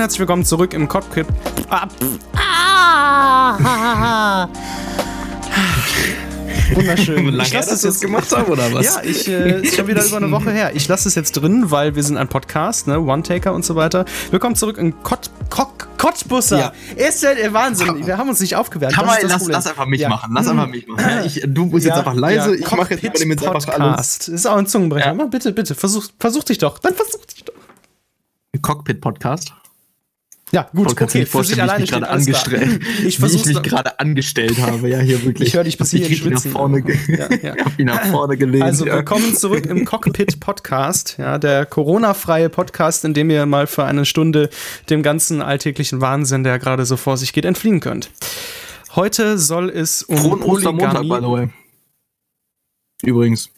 Und herzlich willkommen zurück im Cockpit. Ah, Ah, wunderschön. Lange Ich lasse das jetzt gemacht haben, oder was? Ja, ich äh, ist schon wieder über eine Woche her. Ich lasse es jetzt drin, weil wir sind ein Podcast, ne, One-Taker und so weiter. Willkommen zurück in Kott, Kott, Kottbusser. Ja. Ist ja der Wahnsinn. Wir haben uns nicht aufgewärmt. Kann Das man, ist das lass, lass einfach mich Ja. machen. Lass einfach mich machen. Ich, du bist jetzt Ja, einfach leise. ja, ich mache jetzt, jetzt einfach alles. Podcast. Ist auch ein Zungenbrecher. Ja. Mal bitte, bitte, versuch, versuch dich doch. Dann versuch dich doch. Cockpit-Podcast. Ja, gut, kannst du okay, dir vorstellen, wie ich mich gerade angestellt Ich wie ich mich gerade angestellt habe. Ja, hier wirklich. Ich höre dich bis Ich hierhin mich nach schwitzen. vorne, Ja, ja. Ich hab mich nach vorne gelehnt. Also willkommen zurück im Cockpit Podcast, ja, der Corona-freie Podcast, in dem ihr mal für eine Stunde dem ganzen alltäglichen Wahnsinn, der gerade so vor sich geht, entfliehen könnt. Heute soll es um Frohen Ostermontag, by the way. Übrigens.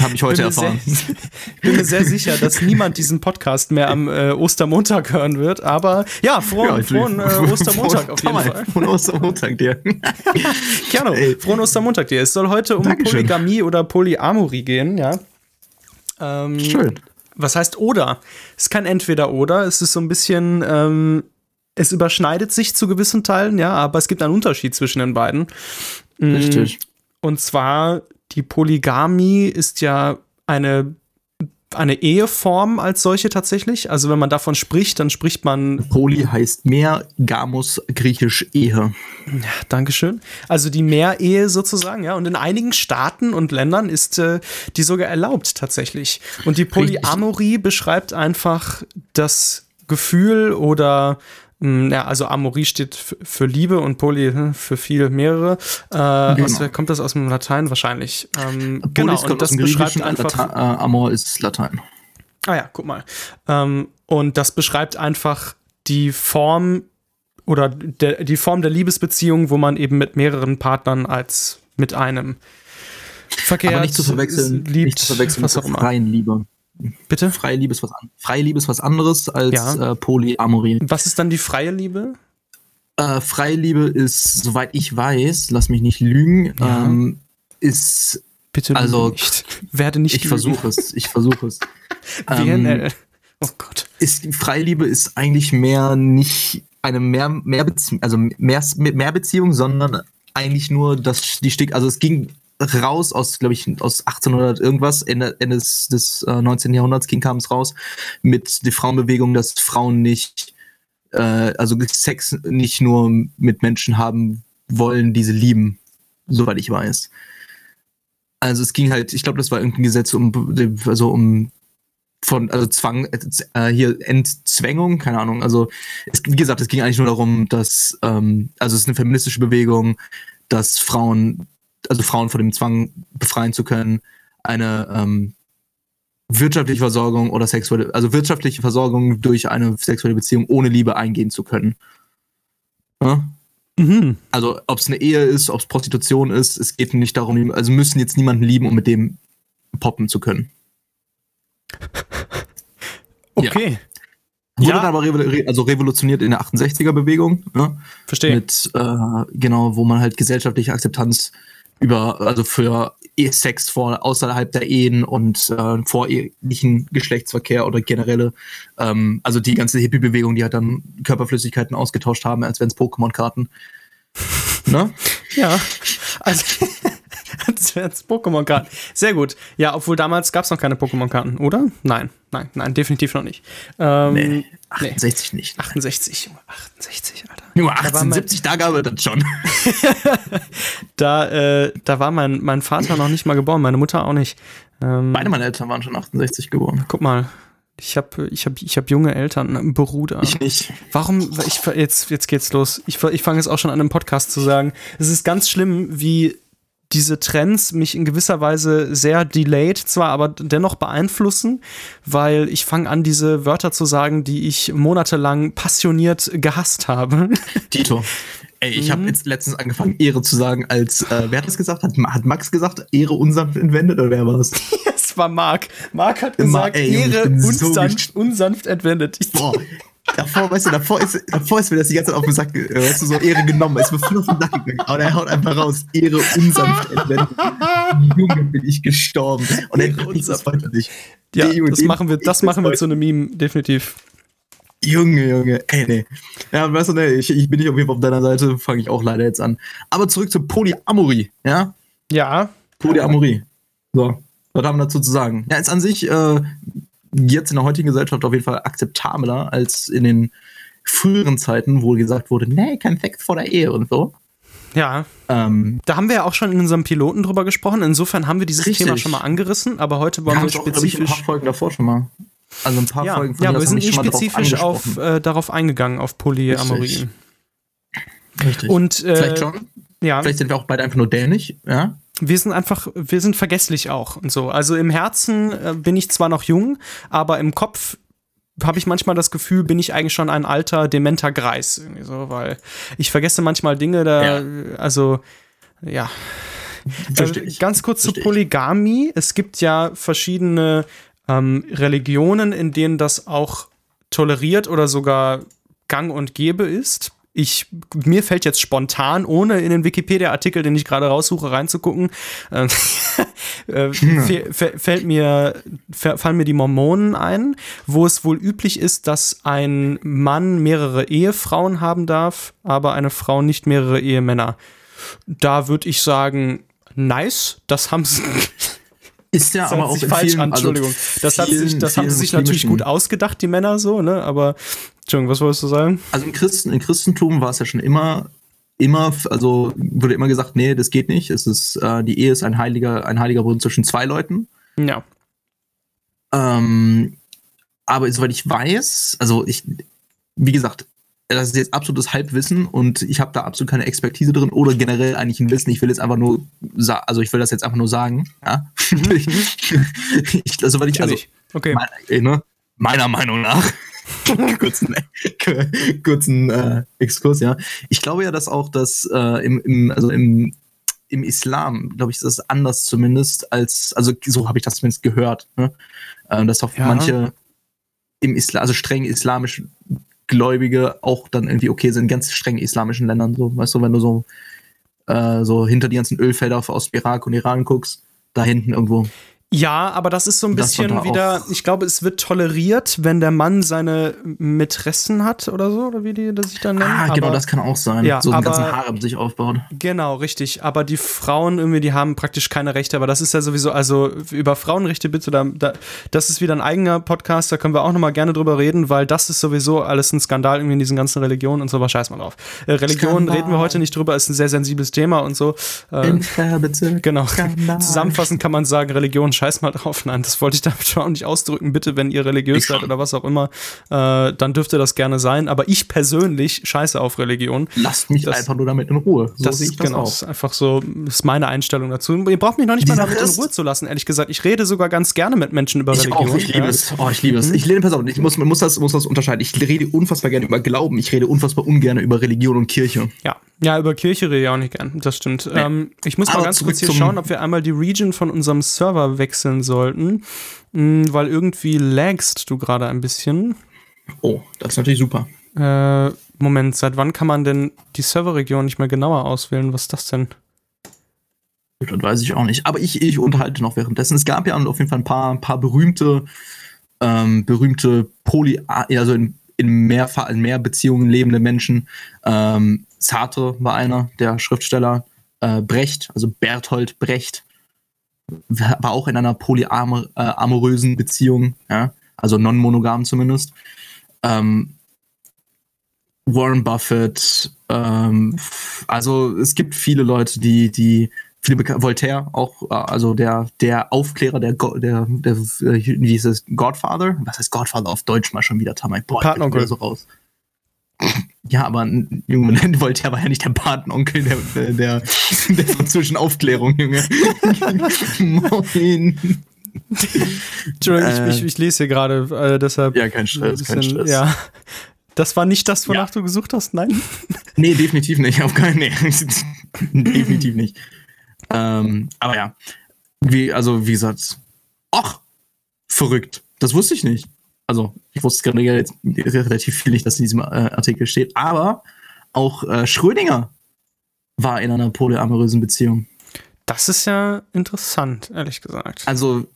Habe ich heute bin sehr, erfahren. bin mir sehr sicher, dass niemand diesen Podcast mehr am äh, Ostermontag hören wird, aber ja, frohen, frohen äh, Ostermontag auf jeden Fall. Frohen Ostermontag dir. Keanu, Ey. frohen Ostermontag dir. Es soll heute um Dankeschön. Polygamie oder Polyamorie gehen, ja. Ähm, Schön. Was heißt oder? Es ist kein Entweder-Oder, es ist so ein bisschen, ähm, es überschneidet sich zu gewissen Teilen, ja, aber es gibt einen Unterschied zwischen den beiden. Mm, Richtig. Und zwar, die Polygamie ist ja eine, eine Eheform als solche tatsächlich. Also wenn man davon spricht, dann spricht man Poly heißt mehr, Gamos griechisch Ehe. Dankeschön. Also die Mehrehe sozusagen, ja. Und in einigen Staaten und Ländern ist äh, die sogar erlaubt tatsächlich. Und die Polyamorie beschreibt einfach das Gefühl oder ja, also Amorie steht für Liebe und Poly hm, für viel mehrere. Äh, aus, kommt das aus dem Latein wahrscheinlich? Ähm, genau, Polis kommt und das aus dem beschreibt einfach. Lata äh, Amor ist Latein. Ah ja, guck mal. Ähm, und das beschreibt einfach die Form oder der, die Form der Liebesbeziehung, wo man eben mit mehreren Partnern als mit einem verkehrt Aber nicht zu verwechseln, liebt, nicht zu verwechseln was mit auch immer. freien Liebe. Bitte? Freie Liebe ist was, an freie Liebe ist was anderes als Ja. äh, Polyamorie. Was ist dann die freie Liebe? Äh, freie Liebe ist, soweit ich weiß, lass mich nicht lügen, Ja. ähm, ist, Bitte Also, nicht. Werde nicht ich versuche es, ich versuche es. WNL. Oh Gott. ist Freiliebe ist eigentlich mehr nicht eine mehr mehr Beziehung, also mehr mehr Beziehung, sondern eigentlich nur das die Stick, also es ging raus aus glaube ich aus 1800 irgendwas Ende, Ende des, des äh, 19. Jahrhunderts ging kam es raus mit der Frauenbewegung, dass Frauen nicht äh, also Sex nicht nur mit Menschen haben wollen, die sie lieben, soweit ich weiß. Also es ging halt, ich glaube, das war irgendein Gesetz um also um von, also Zwang, äh, hier Entzwängung, keine Ahnung. Also, es, wie gesagt, es ging eigentlich nur darum, dass, ähm, also es ist eine feministische Bewegung, dass Frauen, also Frauen von dem Zwang befreien zu können, eine ähm, wirtschaftliche Versorgung oder sexuelle, also wirtschaftliche Versorgung durch eine sexuelle Beziehung ohne Liebe eingehen zu können. Ja? Mhm. Also, ob es eine Ehe ist, ob es Prostitution ist, es geht nicht darum, also müssen jetzt niemanden lieben, um mit dem poppen zu können. Okay. Wurde Ja. dann aber revo- also revolutioniert in der 68er-Bewegung, ne? Verstehe. mit, äh, genau, wo man halt gesellschaftliche Akzeptanz über, also für Sex vor, außerhalb der Ehen und äh, vorehelichen Geschlechtsverkehr oder generelle, ähm, also die ganze Hippie-Bewegung, die halt dann Körperflüssigkeiten ausgetauscht haben, als wären es Pokémon-Karten. ne? Ja. Also. Das wären jetzt Pokémon-Karten. Sehr gut. Ja, obwohl damals gab es noch keine Pokémon-Karten, oder? Nein, nein, nein, definitiv noch nicht. Ähm, Nee, nee. 68 nicht. 68, Junge, 68, Alter. Mein- 1870, da gab es das schon. Da, äh, da war mein, mein Vater noch nicht mal geboren, meine Mutter auch nicht. Ähm, Beide meine Eltern waren schon 68 geboren. guck mal, ich habe ich hab, ich hab junge Eltern, einen Bruder. Ich nicht. Warum, ich, jetzt, jetzt geht's los. Ich, ich fange jetzt auch schon an, im Podcast zu sagen. Es ist ganz schlimm, wie diese Trends mich in gewisser Weise sehr delayed zwar, aber dennoch beeinflussen, weil ich fange an, diese Wörter zu sagen, die ich monatelang passioniert gehasst habe. Tito. Ey, ich Mhm. habe jetzt letztens angefangen, Ehre zu sagen, als, äh, wer hat das gesagt? Hat, Ma- hat Max gesagt, Ehre unsanft entwendet oder wer war es? Es war Marc. Marc hat gesagt, ey, Junge, ich Ehre bin so unsanft, unsanft entwendet. Boah, davor, weißt du, davor ist, davor ist mir das die ganze Zeit auf den Sack, äh, weißt du, so Ehre genommen, ist mir voll auf den Sack gegangen. Aber er haut einfach raus, Ehre unsanft entwendet. Junge, bin ich gestorben. Und er unsanft. nicht. ja, Junge, das machen wir, das machen wir zu einem Meme, definitiv. Junge, Junge, ey, nee. Ja, weißt du, nee, ich, ich bin nicht auf jeden Fall auf deiner Seite, fange ich auch leider jetzt an. Aber zurück zur Polyamorie, ja? Ja. Polyamorie. So, was haben wir dazu zu sagen? Ja, ist an sich äh, jetzt in der heutigen Gesellschaft auf jeden Fall akzeptabler als in den früheren Zeiten, wo gesagt wurde, nee, kein Sex vor der Ehe und so. Ja. Ähm, da haben wir ja auch schon in unserem Piloten drüber gesprochen. Insofern haben wir dieses richtig. Thema schon mal angerissen, aber heute wollen wir, wir spezifisch. Auch, ich, ein paar Folgen davor schon mal. Also ein paar ja, Folgen von Ja, wir sind nicht spezifisch auf, äh, darauf eingegangen, auf Polyamorie. Richtig. Richtig. Und, äh, Vielleicht schon. Ja. Vielleicht sind wir auch beide einfach nur dänisch, ja? Wir sind einfach, wir sind vergesslich auch und so. Also im Herzen äh, bin ich zwar noch jung, aber im Kopf habe ich manchmal das Gefühl, bin ich eigentlich schon ein alter, dementer Greis. Irgendwie so, weil ich vergesse manchmal Dinge da, ja. also, ja. Also, ganz kurz zu Polygamie. Es gibt ja verschiedene ähm, Religionen, in denen das auch toleriert oder sogar gang und gäbe ist. Ich, mir fällt jetzt spontan, ohne in den Wikipedia-Artikel, den ich gerade raussuche, reinzugucken, äh, äh, fällt mir, fallen mir die Mormonen ein, wo es wohl üblich ist, dass ein Mann mehrere Ehefrauen haben darf, aber eine Frau nicht mehrere Ehemänner. Da würde ich sagen, nice, das haben sie. Ist ja aber auch falsch vielen, an, also Entschuldigung. Also das, hat sich, das haben sie sich natürlich gut ausgedacht, die Männer so, ne? Aber Entschuldigung, was wolltest du sagen? Also im, Christen, im Christentum war es ja schon immer, immer, also wurde immer gesagt, nee, das geht nicht. Es ist, äh, die Ehe ist ein heiliger, ein heiliger Bund zwischen zwei Leuten. Ja. Ähm, aber soweit ich weiß, also ich, wie gesagt, das ist jetzt absolutes Halbwissen und ich habe da absolut keine Expertise drin oder generell eigentlich ein Wissen. Ich will jetzt einfach nur, also ich will das jetzt einfach nur sagen. Ja? Mhm. ich, also, weil ich, also, okay. Mein, ne, meiner Meinung nach, kurzen, kurzen äh, Exkurs, ja. Ich glaube ja, dass auch das äh, im, im, also im, im Islam, glaube ich, ist das anders zumindest als, also so habe ich das zumindest gehört, ne? äh, dass auch ja. manche im Islam, also streng islamisch Gläubige auch dann irgendwie okay sind, in ganz strengen islamischen Ländern. So, weißt du, wenn du so, äh, so hinter die ganzen Ölfelder aus Irak und Iran guckst, da hinten irgendwo. Ja, aber das ist so ein bisschen wieder, ich glaube, es wird toleriert, wenn der Mann seine Mätressen hat oder so, oder wie die das sich dann nennen. Ah, genau, aber, das kann auch sein. Ja, so einen ganzen Harem sich aufbauen. Genau, richtig. Aber die Frauen irgendwie, die haben praktisch keine Rechte, aber das ist ja sowieso, also über Frauenrechte bitte, da, da, das ist wieder ein eigener Podcast, da können wir auch nochmal gerne drüber reden, weil das ist sowieso alles ein Skandal irgendwie in diesen ganzen Religionen und so, aber scheiß mal drauf. Äh, Religion Skandal. reden wir heute nicht drüber, ist ein sehr sensibles Thema und so. Äh, genau. Skandal. Zusammenfassend kann man sagen, Religion, scheiß mal drauf. Nein, das wollte ich damit schon auch nicht ausdrücken. Bitte, wenn ihr religiös seid oder was auch immer, äh, dann dürfte das gerne sein. Aber ich persönlich scheiße auf Religion. Lasst mich das, einfach nur damit in Ruhe. So das, ich das genau, auch. ist einfach so, ist meine Einstellung dazu. Ihr braucht mich noch nicht mal damit in Ruhe zu lassen, ehrlich gesagt. Ich rede sogar ganz gerne mit Menschen über ich Religion. Auch, ich liebe ja. es. Oh, ich liebe es. Mhm. Ich lehne, pass auf, ich muss, muss, das, muss das unterscheiden. Ich rede unfassbar gerne über Glauben. Ich rede unfassbar ungern über Religion und Kirche. Ja, ja, über Kirche rede ich auch nicht gern. Das stimmt. Nee. Ähm, ich muss mal ganz kurz hier schauen, ob wir einmal die Region von unserem Server wechseln sollten. Mh, weil irgendwie lagst du gerade ein bisschen. Oh, das ist natürlich super. Äh, Moment, seit wann kann man denn die Serverregion nicht mehr genauer auswählen? Was ist das denn? Das weiß ich auch nicht. Aber ich, ich unterhalte noch währenddessen. Es gab ja auf jeden Fall ein paar, ein paar berühmte, ähm, berühmte Poly, also in, in, mehr, in mehr Beziehungen lebende Menschen. Ähm, Sartre war einer der Schriftsteller. Äh, Brecht, also Berthold Brecht, war auch in einer polyamorösen äh, Beziehung, ja, also non-monogam zumindest. Ähm, Warren Buffett, ähm, also es gibt viele Leute, die, die viele Voltaire auch, äh, also der, der Aufklärer, der, der, der, äh, wie hieß es, Godfather? Was heißt Godfather auf Deutsch mal schon wieder, Tamay? Boah, Partneronkel. so raus. Ja, aber Junge, Voltaire war ja nicht der Patenonkel der, der, der, der zwischen Aufklärung, Junge. Moin. Entschuldigung, äh, ich, ich, ich, lese hier gerade, äh, deshalb. Ja, kein Stress, bisschen, kein Stress. Ja. Das war nicht das, wonach ja. du gesucht hast, nein? Nee, definitiv nicht. Auf keinen nee. definitiv nicht. Ähm, aber ja. Wie, also, wie gesagt, ach, verrückt. Das wusste ich nicht also ich wusste gerade jetzt relativ viel nicht, dass in diesem äh, Artikel steht, aber auch äh, Schrödinger war in einer polyamorösen Beziehung. Das ist ja interessant, ehrlich gesagt. Also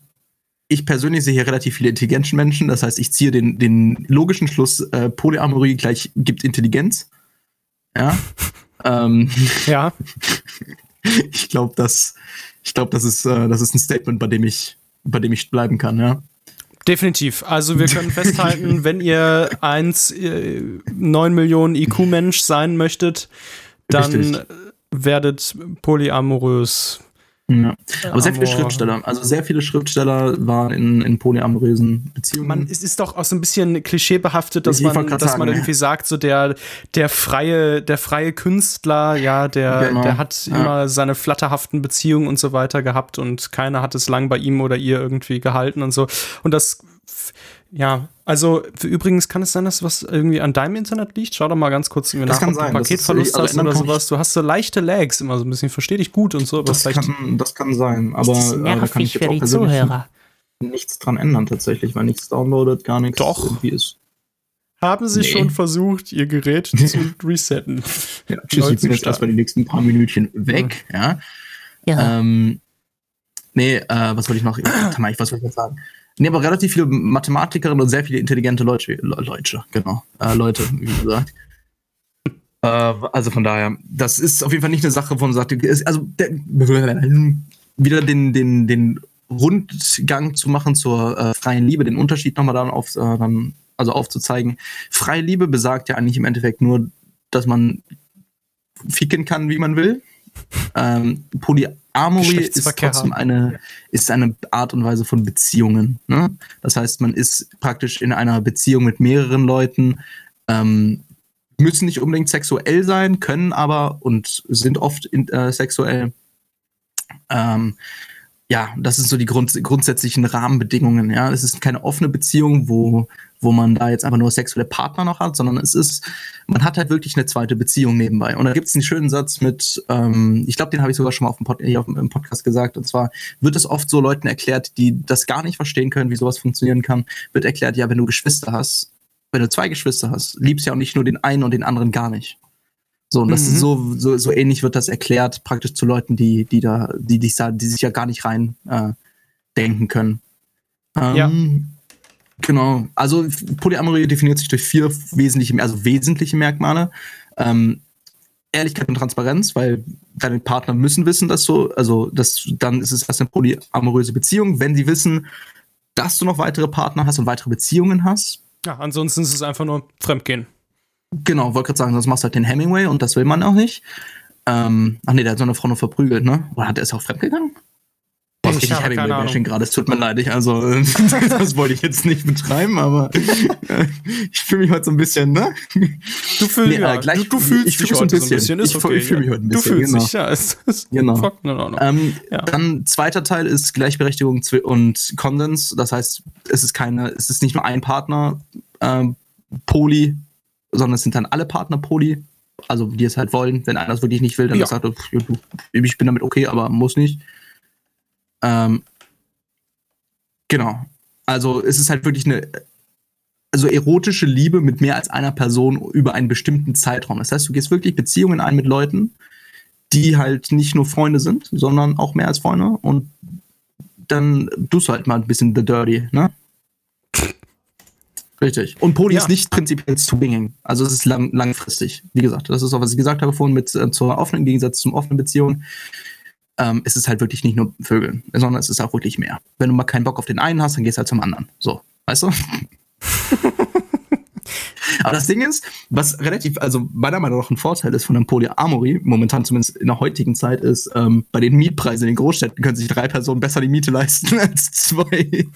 ich persönlich sehe hier relativ viele intelligente Menschen. Das heißt, ich ziehe den, den logischen Schluss, äh, Polyamorie gleich gibt Intelligenz. Ja. ähm, ja. ich glaube, das, ich glaube, das ist, äh, das ist ein Statement, bei dem ich, bei dem ich bleiben kann, ja. Definitiv. Also wir können festhalten, wenn ihr 1, äh, 9 Millionen IQ-Mensch sein möchtet, dann Richtig. werdet polyamorös. Ja. Aber sehr viele Schriftsteller, also sehr viele Schriftsteller waren in, in polyamorösen Beziehungen. Man, es ist doch auch so ein bisschen klischeebehaftet, dass man, dass sagen, man irgendwie ja. sagt, so der, der freie, der freie Künstler, ja, der, genau. der hat ja. immer seine flatterhaften Beziehungen und so weiter gehabt und keiner hat es lang bei ihm oder ihr irgendwie gehalten und so. Und das ja, also übrigens kann es sein, dass was irgendwie an deinem Internet liegt. Schau doch mal ganz kurz mir nach, ob du Paketverlust also hast oder sowas. Du hast so leichte Lags immer so ein bisschen. Verstehe dich gut und so. das, kann, das kann sein, aber äh, da kann ich jetzt auch Zuhörer. nichts dran ändern tatsächlich, weil nichts downloadet, gar nichts Doch. irgendwie ist. Haben Sie nee. schon versucht, Ihr Gerät zu resetten? Ja, tschüss, ich bin jetzt erstmal die nächsten paar Minütchen weg, ja. Ja. Ähm, nee, äh, was wollte ich noch? was wollte ich jetzt sagen? Nee, aber relativ viele Mathematikerinnen und sehr viele intelligente Leute, Leute, genau, äh, Leute, wie gesagt. Äh, also von daher, das ist auf jeden Fall nicht eine Sache, wo man sagt, also der, wieder den, den, den Rundgang zu machen zur äh, freien Liebe, den Unterschied nochmal dann auf, äh, dann, also aufzuzeigen. Freie Liebe besagt ja eigentlich im Endeffekt nur, dass man ficken kann, wie man will. Ähm, Polyamorie ist trotzdem eine, ist eine Art und Weise von Beziehungen. Ne? Das heißt, man ist praktisch in einer Beziehung mit mehreren Leuten, ähm, müssen nicht unbedingt sexuell sein, können aber und sind oft in, äh, sexuell. Ähm, ja, das sind so die Grund, grundsätzlichen Rahmenbedingungen. Ja, es ist keine offene Beziehung, wo wo man da jetzt einfach nur sexuelle Partner noch hat, sondern es ist, man hat halt wirklich eine zweite Beziehung nebenbei. Und da gibt es einen schönen Satz mit, ähm, ich glaube, den habe ich sogar schon mal auf dem, Pod auf dem Podcast gesagt, und zwar wird es oft so Leuten erklärt, die das gar nicht verstehen können, wie sowas funktionieren kann, wird erklärt, ja, wenn du Geschwister hast, wenn du zwei Geschwister hast, liebst ja auch nicht nur den einen und den anderen gar nicht. So, und das mhm. ist so, so, so ähnlich wird das erklärt, praktisch zu Leuten, die, die da, die, die, die sich ja gar nicht rein äh, denken können. Ähm, ja. Genau. Also Polyamorie definiert sich durch vier wesentliche, also wesentliche Merkmale. Ähm, Ehrlichkeit und Transparenz, weil deine Partner müssen wissen, dass so, also das, dann ist es erst eine polyamoröse Beziehung, wenn sie wissen, dass du noch weitere Partner hast und weitere Beziehungen hast. Ja, ansonsten ist es einfach nur Fremdgehen. Genau, wollte gerade sagen, sonst machst du halt den Hemingway und das will man auch nicht. Ähm, ach nee, der hat so eine Frau nur verprügelt, ne? Oder hat er es auch fremdgegangen? Boah, ich richtig Hemingway-Bashing gerade. Es tut mir leid. Ich, also, das wollte ich jetzt nicht betreiben, aber ich fühle mich heute so ein bisschen, ne? Du, fühl, nee, ja, gleich, du, du fühlst ich mich heute so ein bisschen. ich, okay, ich fühle mich heute ein bisschen. Du fühlst genau. dich, ja. Es ist genau. Ähm, ja. Dann zweiter Teil ist Gleichberechtigung und Konsens. Das heißt, es ist keine, es ist nicht nur ein Partner ähm, Poly, sondern es sind dann alle Partner Poly. Also die es halt wollen. Wenn einer es wirklich nicht will, dann ja. sagt er, ich bin damit okay, aber muss nicht. Ähm, genau. Also es ist halt wirklich eine also erotische Liebe mit mehr als einer Person über einen bestimmten Zeitraum. Das heißt, du gehst wirklich Beziehungen ein mit Leuten, die halt nicht nur Freunde sind, sondern auch mehr als Freunde und dann tust du halt mal ein bisschen the dirty, ne? Richtig. Und Poli ja. ist nicht prinzipiell swinging. Also es ist lang, langfristig. Wie gesagt, das ist auch, was ich gesagt habe vorhin mit äh, zur offenen, im Gegensatz zum offenen Beziehung ähm, ist es halt wirklich nicht nur Vögeln, sondern es ist auch wirklich mehr. Wenn du mal keinen Bock auf den einen hast, dann gehst du halt zum anderen. So, weißt du? Aber das Ding ist, was relativ, also meiner Meinung nach ein Vorteil ist von einem Polyamory, momentan zumindest in der heutigen Zeit, ist, ähm, bei den Mietpreisen in den Großstädten können sich drei Personen besser die Miete leisten als zwei.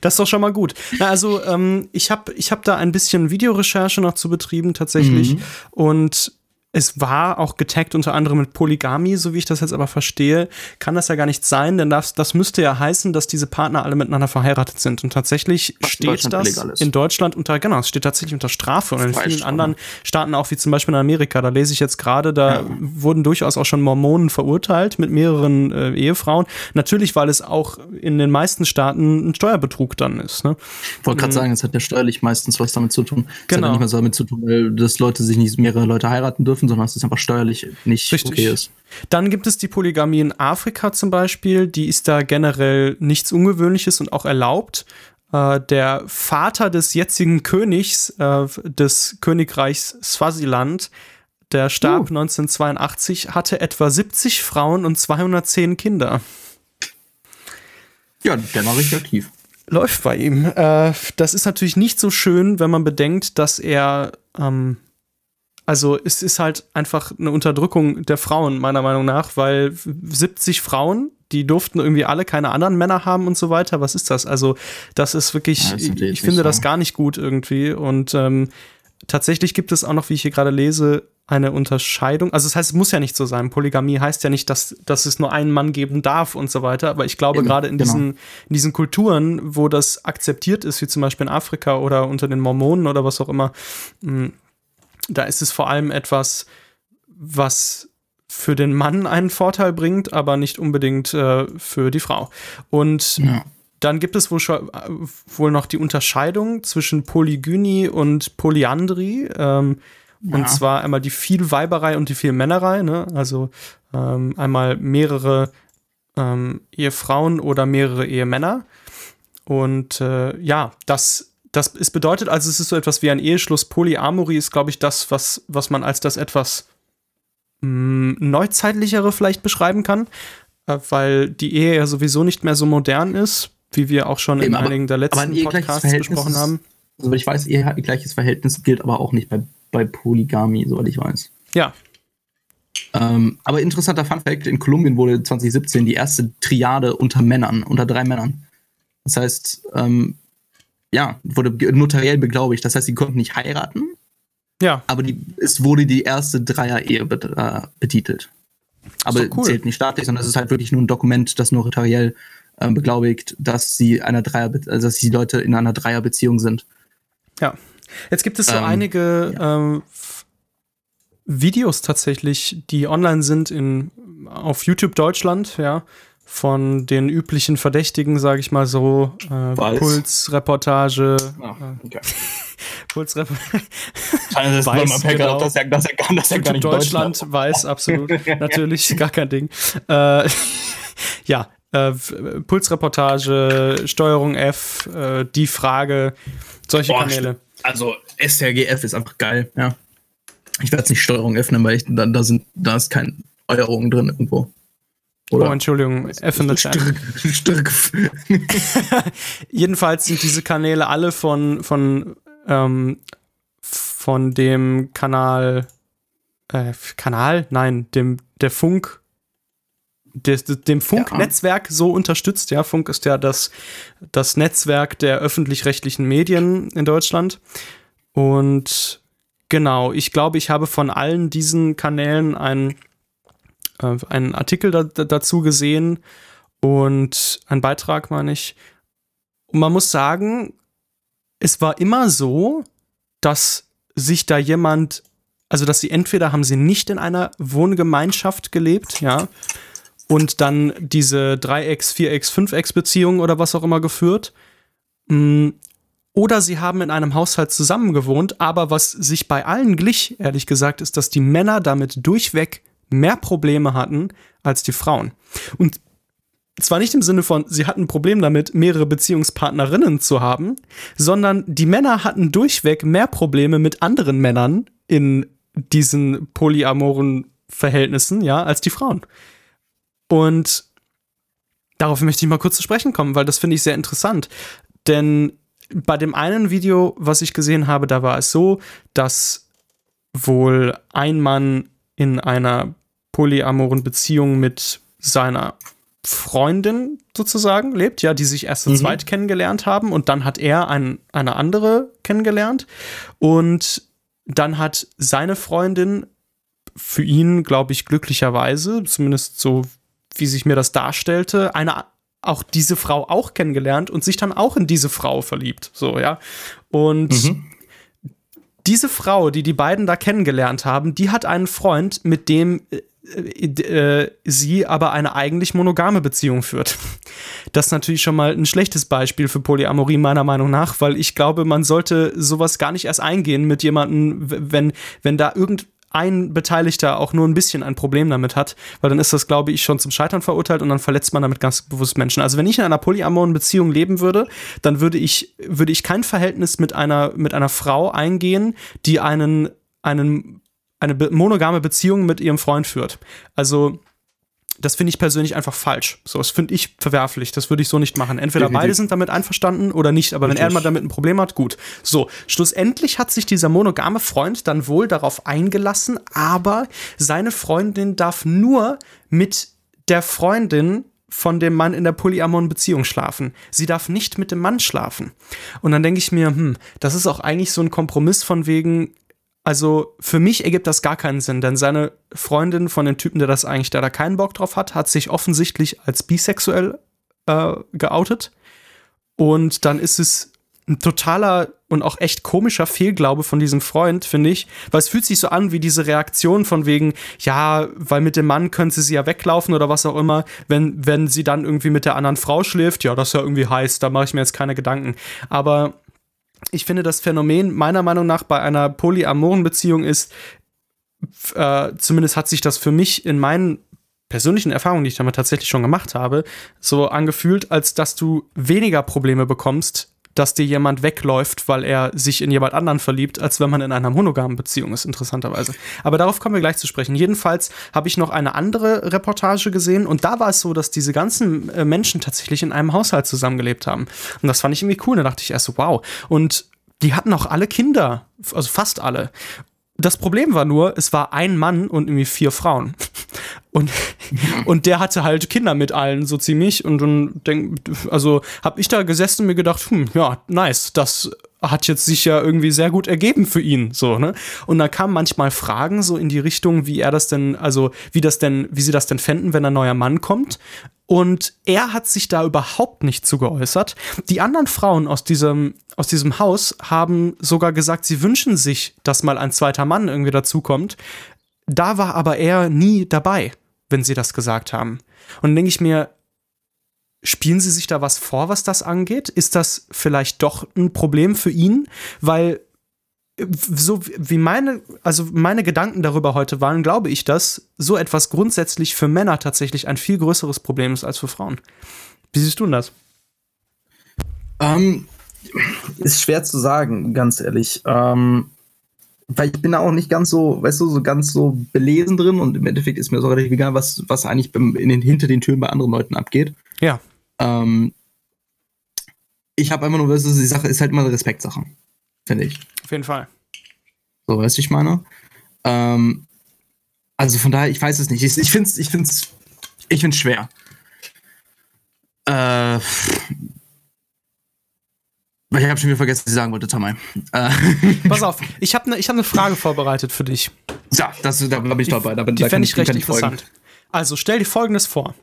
Das ist doch schon mal gut. Na, also ähm, ich habe ich hab da ein bisschen Videorecherche noch zu betrieben tatsächlich. Mhm. Und es war auch getaggt unter anderem mit Polygamie, so wie ich das jetzt aber verstehe, kann das ja gar nicht sein, denn das, das müsste ja heißen, dass diese Partner alle miteinander verheiratet sind. Und tatsächlich Was steht in das in Deutschland unter, genau, es steht tatsächlich unter Strafe und in vielen anderen Staaten auch, wie zum Beispiel in Amerika, da lese ich jetzt gerade, da ja. wurden durchaus auch schon Mormonen verurteilt mit mehreren äh, Ehefrauen. Natürlich, weil es auch in den meisten Staaten ein Steuerbetrug dann ist. Ne? Ich wollte gerade mhm. sagen, es hat ja steuerlich meistens was damit zu tun. Es genau. hat ja nicht mehr so damit zu tun, dass Leute sich nicht mehrere Leute heiraten dürfen dürfen, sondern dass es einfach steuerlich nicht Richtig. okay ist. Dann gibt es die Polygamie in Afrika zum Beispiel, die ist da generell nichts Ungewöhnliches und auch erlaubt. Äh, der Vater des jetzigen Königs äh, des Königreichs Swaziland, der starb uh. 1982, hatte etwa 70 Frauen und 210 Kinder. Ja, der war richtig aktiv. Läuft bei ihm. Äh, das ist natürlich nicht so schön, wenn man bedenkt, dass er ähm, also es ist halt einfach eine Unterdrückung der Frauen, meiner Meinung nach, weil 70 Frauen, die durften irgendwie alle keine anderen Männer haben und so weiter. Was ist das? Also, das ist wirklich, ja, das ich, ich finde so. das gar nicht gut irgendwie. Und ähm, tatsächlich gibt es auch noch, wie ich hier gerade lese, eine Unterscheidung. Also das heißt, es muss ja nicht so sein. Polygamie heißt ja nicht, dass, dass es nur einen Mann geben darf und so weiter. Aber ich glaube, gerade in, genau. diesen, in diesen Kulturen, wo das akzeptiert ist, wie zum Beispiel in Afrika oder unter den Mormonen oder was auch immer, hm, da ist es vor allem etwas, was für den Mann einen Vorteil bringt, aber nicht unbedingt äh, für die Frau. Und ja. dann gibt es wohl, schon, äh, wohl noch die Unterscheidung zwischen Polygynie und Polyandrie. Ähm, ja. Und zwar einmal die Vielweiberei und die Vielmännerei. Ne? Also ähm, einmal mehrere ähm, Ehefrauen oder mehrere Ehemänner. Und äh, ja, das das ist bedeutet also, es ist so etwas wie ein Eheschluss. Polyamorie ist, glaube ich, das, was, was man als das etwas mh, mm, neuzeitlichere vielleicht beschreiben kann, äh, weil die Ehe ja sowieso nicht mehr so modern ist, wie wir auch schon Eben, in aber, einigen der letzten Podcasts besprochen haben. Soweit ich weiß, Ehe hat ein gleiches Verhältnis, gilt aber auch nicht bei, bei Polygamie, soweit ich weiß. Ja. Ähm, aber interessanter Funfact: In Kolumbien wurde 2017 die erste Triade unter Männern, unter drei Männern. Das heißt, ähm, ja, wurde notariell beglaubigt. Das heißt, sie konnten nicht heiraten. Ja. Aber die, es wurde die erste Dreier-Ehe äh, betitelt. Aber cool. zählt nicht staatlich, sondern es ist halt wirklich nur ein Dokument, das notariell äh, beglaubigt, dass sie einer Dreier, also dass die Leute in einer Dreierbeziehung sind. Ja. Jetzt gibt es so ähm, einige ja. ähm, Videos tatsächlich, die online sind in, auf YouTube Deutschland, ja, von den üblichen Verdächtigen, sage ich mal so, äh, Pulsreportage. Ah, okay. Pulsreportage. weiß, genau. dass er, dass er, gar, dass er gar nicht Deutschland, Deutschland weiß, absolut. Natürlich, gar kein Ding. Äh, ja, äh, Pulsreportage, Steuerung F, äh, die Frage, solche Boah, Kanäle. Also SRGF ist einfach geil, ja. Ich werde es nicht Steuerung F nennen, weil ich, da, da, sind, da ist keine Euerung drin irgendwo. Oder? Oh, Entschuldigung, F in the chat. Jedenfalls sind diese Kanäle alle von, von, ähm, von dem Kanal, äh, Kanal? Nein, dem, der Funk, des, dem Funknetzwerk ja. so unterstützt. Ja, Funk ist ja das, das Netzwerk der öffentlich-rechtlichen Medien in Deutschland. Und genau, ich glaube, ich habe von allen diesen Kanälen ein äh, einen Artikel da, dazu gesehen und einen Beitrag, meine ich. Und man muss sagen, es war immer so, dass sich da jemand, also dass sie entweder haben sie nicht in einer Wohngemeinschaft gelebt, ja, und dann diese 3x, 4x, 5x Beziehung oder was auch immer geführt. Mm, oder sie haben in einem Haushalt zusammengewohnt, aber was sich bei allen glich, ehrlich gesagt, ist, dass die Männer damit durchweg mehr Probleme hatten als die Frauen. Und zwar nicht im Sinne von, sie hatten ein Problem damit, mehrere Beziehungspartnerinnen zu haben, sondern die Männer hatten durchweg mehr Probleme mit anderen Männern in diesen polyamoren Verhältnissen, ja, als die Frauen. Und darauf möchte ich mal kurz zu sprechen kommen, weil das finde ich sehr interessant. Denn bei dem einen Video, was ich gesehen habe, da war es so, dass wohl ein Mann in einer polyamoren Beziehung mit seiner Freundin sozusagen lebt, ja, die sich erst zu mhm. zweit kennengelernt haben und dann hat er ein, eine andere kennengelernt und dann hat seine Freundin für ihn, glaube ich, glücklicherweise, zumindest so wie sich mir das darstellte, eine auch diese Frau auch kennengelernt und sich dann auch in diese Frau verliebt, so, ja. Und mhm. diese Frau, die die beiden da kennengelernt haben, die hat einen Freund, mit dem äh, äh, sie aber eine eigentlich monogame Beziehung führt. Das ist natürlich schon mal ein schlechtes Beispiel für Polyamorie meiner Meinung nach, weil ich glaube, man sollte sowas gar nicht erst eingehen mit jemandem, wenn, wenn da irgend ein Beteiligter auch nur ein bisschen ein Problem damit hat, weil dann ist das, glaube ich, schon zum Scheitern verurteilt und dann verletzt man damit ganz bewusst Menschen. Also wenn ich in einer polyamoren Beziehung leben würde, dann würde ich, würde ich kein Verhältnis mit einer, mit einer Frau eingehen, die einen, einen, eine monogame Beziehung mit ihrem Freund führt. Also das finde ich persönlich einfach falsch. So, das finde ich verwerflich. Das würde ich so nicht machen. Entweder Definitiv. beide sind damit einverstanden oder nicht. Aber Richtig. wenn er mal damit ein Problem hat, gut. So, schlussendlich hat sich dieser monogame Freund dann wohl darauf eingelassen, aber seine Freundin darf nur mit der Freundin von dem Mann in der polyamoren Beziehung schlafen. Sie darf nicht mit dem Mann schlafen. Und dann denke ich mir, hm, das ist auch eigentlich so ein Kompromiss von wegen, also für mich ergibt das gar keinen Sinn, denn seine Freundin von dem Typen, der das eigentlich, der da keinen Bock drauf hat, hat sich offensichtlich als bisexuell äh, geoutet. Und dann ist es ein totaler und auch echt komischer Fehlglaube von diesem Freund, finde ich, weil es fühlt sich so an wie diese Reaktion von wegen, ja, weil mit dem Mann könnte sie ja weglaufen oder was auch immer, wenn, wenn sie dann irgendwie mit der anderen Frau schläft, ja, das ist ja irgendwie heiß, da mache ich mir jetzt keine Gedanken. Aber ich finde, das Phänomen meiner Meinung nach bei einer polyamoren Beziehung ist, äh, zumindest hat sich das für mich in meinen persönlichen Erfahrungen, die ich damit tatsächlich schon gemacht habe, so angefühlt, als dass du weniger Probleme bekommst, dass dir jemand wegläuft, weil er sich in jemand anderen verliebt, als wenn man in einer monogamen Beziehung ist, interessanterweise. Aber darauf kommen wir gleich zu sprechen. Jedenfalls habe ich noch eine andere Reportage gesehen und da war es so, dass diese ganzen äh, Menschen tatsächlich in einem Haushalt zusammengelebt haben. Und das fand ich irgendwie cool. Da dachte ich erst so, wow. Und die hatten auch alle Kinder, also fast alle. Das Problem war nur, es war ein Mann und irgendwie vier Frauen. Und, und der hatte halt Kinder mit allen so ziemlich. Und dann denk, also habe ich da gesessen und mir gedacht, hm, ja, nice, das hat jetzt sich ja irgendwie sehr gut ergeben für ihn, so, ne? Und da kamen manchmal Fragen so in die Richtung, wie er das denn, also wie das denn, wie sie das denn fänden, wenn ein neuer Mann kommt. Und er hat sich da überhaupt nicht zu geäußert. Die anderen Frauen aus diesem, aus diesem Haus haben sogar gesagt, sie wünschen sich, dass mal ein zweiter Mann irgendwie dazukommt. Da war aber er nie dabei, wenn sie das gesagt haben. Und denke ich mir, Spielen Sie sich da was vor, was das angeht? Ist das vielleicht doch ein Problem für ihn? Weil äh, so wie meine, also meine Gedanken darüber heute waren, glaube ich, dass so etwas grundsätzlich für Männer tatsächlich ein viel größeres Problem ist als für Frauen. Wie siehst du denn das? Ähm, ist schwer zu sagen, ganz ehrlich. Ähm, weil ich bin da auch nicht ganz so, weißt du, so ganz so belesen drin und im Endeffekt ist mir so relativ egal, was, was eigentlich in den, hinter den Türen bei anderen Leuten abgeht. Ja. Ähm, ich habe einfach nur, weißt du, die Sache ist halt immer eine Respektsache, finde ich. Auf jeden Fall. So, weißt du, ich meine? Ähm, also von daher, ich weiß es nicht. Ich, ich finde es ich find's, ich find's schwer. Äh, ich habe schon wieder vergessen, was ich sagen wollte, Tamay. Äh. Pass auf, ich habe eine hab ne Frage vorbereitet für dich. Ja, das, da bin ich dabei. Da bin, die fände ich recht interessant. Folgen. Also stell dir folgendes vor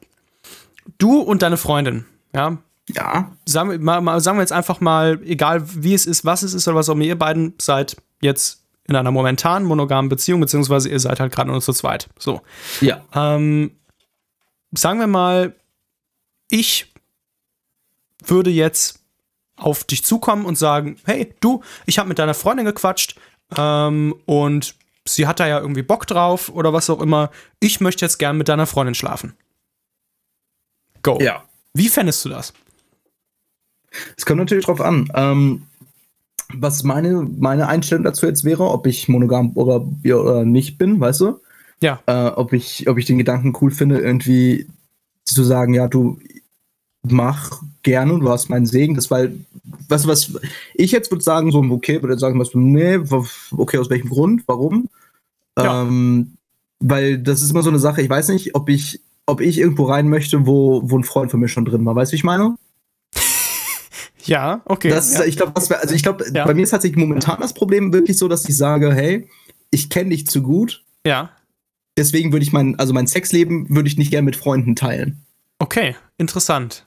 du und deine Freundin, ja. Ja. Sagen, mal, sagen wir jetzt einfach mal, egal wie es ist, was es ist oder was auch immer, ihr beiden seid jetzt in einer momentanen monogamen Beziehung, beziehungsweise ihr seid halt gerade nur zu zweit. So. Ja. Ähm, sagen wir mal, ich würde jetzt auf dich zukommen und sagen, hey, du, ich habe mit deiner Freundin gequatscht ähm, und sie hat da ja irgendwie Bock drauf oder was auch immer. Ich möchte jetzt gern mit deiner Freundin schlafen. Go. Ja. Wie fändest du das? Es kommt natürlich drauf an. Ähm, was meine, meine Einstellung dazu jetzt wäre, ob ich monogam oder, oder nicht bin, weißt du? Ja. Äh, ob, ich, ob ich den Gedanken cool finde, irgendwie zu sagen, ja, du mach gerne, du hast meinen Segen. Das weil, weißt du, was ich jetzt würde sagen, so, okay, würde sagen, was du, nee, okay, aus welchem Grund, warum? Ja. Ähm, weil das ist immer so eine Sache, ich weiß nicht, ob ich ob ich irgendwo rein möchte, wo, wo ein Freund von mir schon drin war. Weißt du, wie ich meine? Ja, okay. Das, ja. Ich glaube, also ich glaube, ja. bei mir ist tatsächlich momentan das Problem wirklich so, dass ich sage, hey, ich kenne dich zu gut. Ja. Deswegen würde ich mein, also mein Sexleben würde ich nicht gerne mit Freunden teilen. Okay, interessant.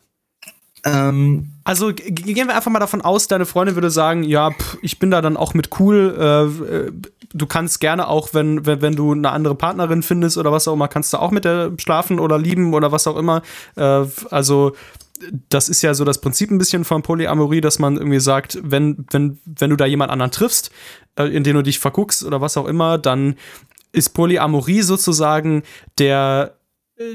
Ähm, also gehen wir einfach mal davon aus, deine Freundin würde sagen, ja, pff, ich bin da dann auch mit cool. Äh, äh, du kannst gerne auch, wenn, wenn, wenn du eine andere Partnerin findest oder was auch immer, kannst du auch mit der schlafen oder lieben oder was auch immer. Äh, also das ist ja so das Prinzip ein bisschen von Polyamorie, dass man irgendwie sagt, wenn, wenn, wenn du da jemand anderen triffst, äh, in den du dich verguckst oder was auch immer, dann ist Polyamorie sozusagen der, äh,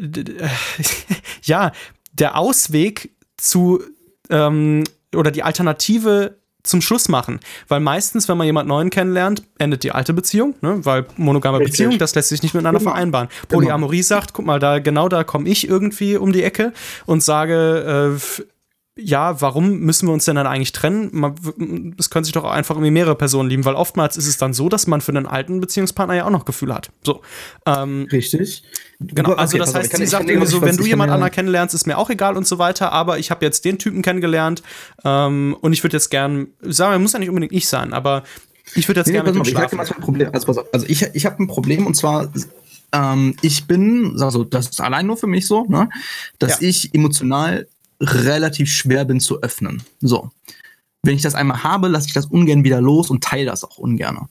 ja, der Ausweg zu ähm, oder die Alternative zum Schluss machen. Weil meistens, wenn man jemand Neuen kennenlernt, endet die alte Beziehung, ne? weil monogame Richtig. Beziehung, das lässt sich nicht miteinander genau. vereinbaren. Genau. Polyamorie genau. sagt, guck mal, da genau da komme ich irgendwie um die Ecke und sage, äh, ja, warum müssen wir uns denn dann eigentlich trennen? Es können sich doch auch einfach irgendwie mehrere Personen lieben, weil oftmals ist es dann so, dass man für einen alten Beziehungspartner ja auch noch Gefühle hat. So. Ähm, Richtig. Genau, also okay, das heißt, sie sagt irgendwie so, wenn du jemand anderen kennenlernst, ist mir auch egal und so weiter, aber ich habe jetzt den Typen kennengelernt ähm, und ich würde jetzt gern, sagen wir, muss ja nicht unbedingt ich sein, aber ich würde jetzt nee, gerne mit ihm schlafen. Ich Problem. Also, pass auf, also ich, ich habe ein Problem und zwar ähm, ich bin, also das ist allein nur für mich so, ne, dass ja. ich emotional relativ schwer bin zu öffnen. So. Wenn ich das einmal habe, lasse ich das ungern wieder los und teile das auch ungern.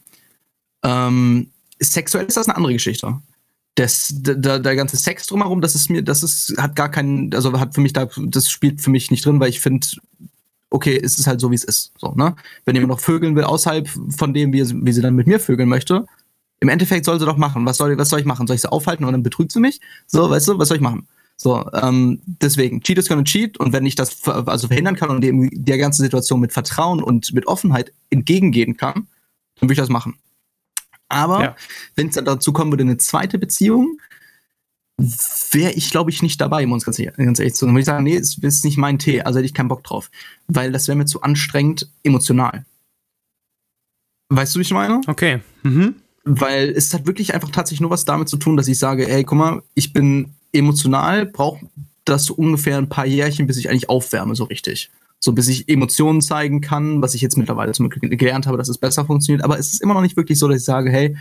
Ähm, sexuell ist das eine andere Geschichte. Das, der, der ganze Sex drumherum, das ist mir, das ist, hat gar keinen, also hat für mich da, das spielt für mich nicht drin, weil ich finde, okay, es ist halt so, wie es ist. So, ne? Wenn jemand noch vögeln will, außerhalb von dem, wie, wie sie dann mit mir vögeln möchte, im Endeffekt soll sie doch machen. Was soll, was soll ich machen? Soll ich sie aufhalten und dann betrügt sie mich? So, weißt du, was soll ich machen? So, ähm, deswegen, Cheat is gonna cheat und wenn ich das also verhindern kann und dem, der ganzen Situation mit Vertrauen und mit Offenheit entgegengehen kann, dann würde ich das machen. Aber ja. wenn es dann dazu kommen würde, eine zweite Beziehung, wäre ich, glaube ich, nicht dabei, muss ganz, ganz ehrlich zu sagen. Würde ich sagen, nee, es ist nicht mein Tee, also hätte ich keinen Bock drauf. Weil das wäre mir zu anstrengend emotional. Weißt du, wie ich meine? Okay. Mhm. Weil es hat wirklich einfach tatsächlich nur was damit zu tun, dass ich sage, ey, guck mal, ich bin emotional braucht das so ungefähr ein paar Jährchen, bis ich eigentlich aufwärme, so richtig. So bis ich Emotionen zeigen kann, was ich jetzt mittlerweile zum Glück gelernt habe, dass es besser funktioniert. Aber es ist immer noch nicht wirklich so, dass ich sage, hey,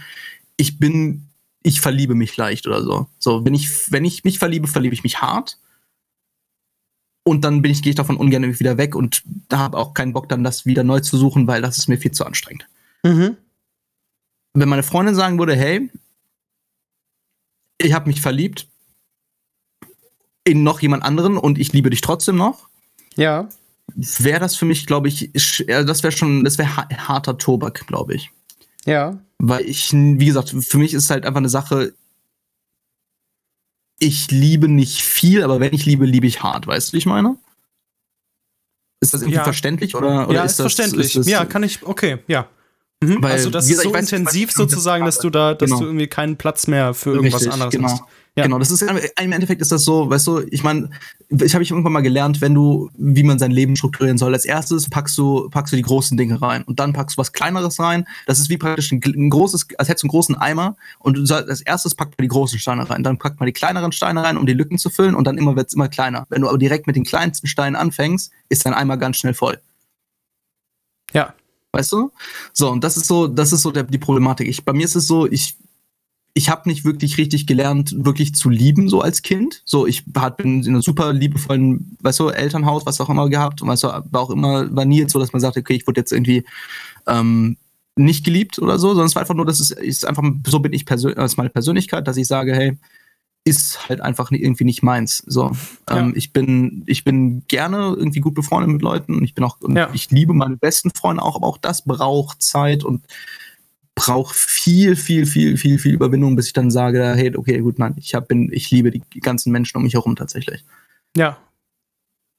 ich bin, ich verliebe mich leicht oder so. So, wenn ich, wenn ich mich verliebe, verliebe ich mich hart. Und dann bin ich, gehe ich davon ungern wieder weg und da habe auch keinen Bock, dann das wieder neu zu suchen, weil das ist mir viel zu anstrengend. Mhm. Wenn meine Freundin sagen würde, hey, ich habe mich verliebt, in noch jemand anderen und ich liebe dich trotzdem noch. Ja. Wäre das für mich, glaube ich, das wäre schon, das wäre harter Tobak, glaube ich. Ja. Weil ich, wie gesagt, für mich ist halt einfach eine Sache, ich liebe nicht viel, aber wenn ich liebe, liebe ich hart, weißt du, wie ich meine? Ist das irgendwie ja. verständlich oder, oder ja, ist, ist das, verständlich. Ist das, ja, kann ich, okay, ja. Mhm. Weil, also das gesagt, ist so weiß, intensiv sozusagen, dass du da, dass genau. du irgendwie keinen Platz mehr für irgendwas Richtig, anderes genau. hast. Ja. Genau, das ist im Endeffekt ist das so, weißt du, ich meine, ich habe ich irgendwann mal gelernt, wenn du, wie man sein Leben strukturieren soll. Als erstes packst du, packst du die großen Dinge rein und dann packst du was Kleineres rein. Das ist wie praktisch ein, ein großes, als hättest du einen großen Eimer und du soll, als erstes packt man die großen Steine rein, dann packt man die kleineren Steine rein, um die Lücken zu füllen und dann immer wird's immer kleiner. Wenn du aber direkt mit den kleinsten Steinen anfängst, ist dein Eimer ganz schnell voll. Ja. Weißt du? So, und das ist so, das ist so der, die Problematik. Ich, bei mir ist es so, ich ich habe nicht wirklich richtig gelernt, wirklich zu lieben, so als Kind. So, ich hat, bin in einem super liebevollen, weißt du, Elternhaus, was auch immer gehabt. Und weißt du, war auch immer, war nie jetzt so, dass man sagte, okay, ich wurde jetzt irgendwie ähm, nicht geliebt oder so, sondern es war einfach nur, dass es ist einfach, so bin ich persönlich, als meine Persönlichkeit, dass ich sage, hey, ist halt einfach irgendwie nicht meins. So, ja. ähm, ich bin, ich bin gerne irgendwie gut befreundet mit Leuten. Ich bin auch, ja. ich liebe meine besten Freunde auch, aber auch das braucht Zeit und brauche viel, viel, viel, viel, viel Überwindung, bis ich dann sage, hey, okay, gut, nein, ich hab, bin, ich liebe die ganzen Menschen um mich herum tatsächlich. Ja.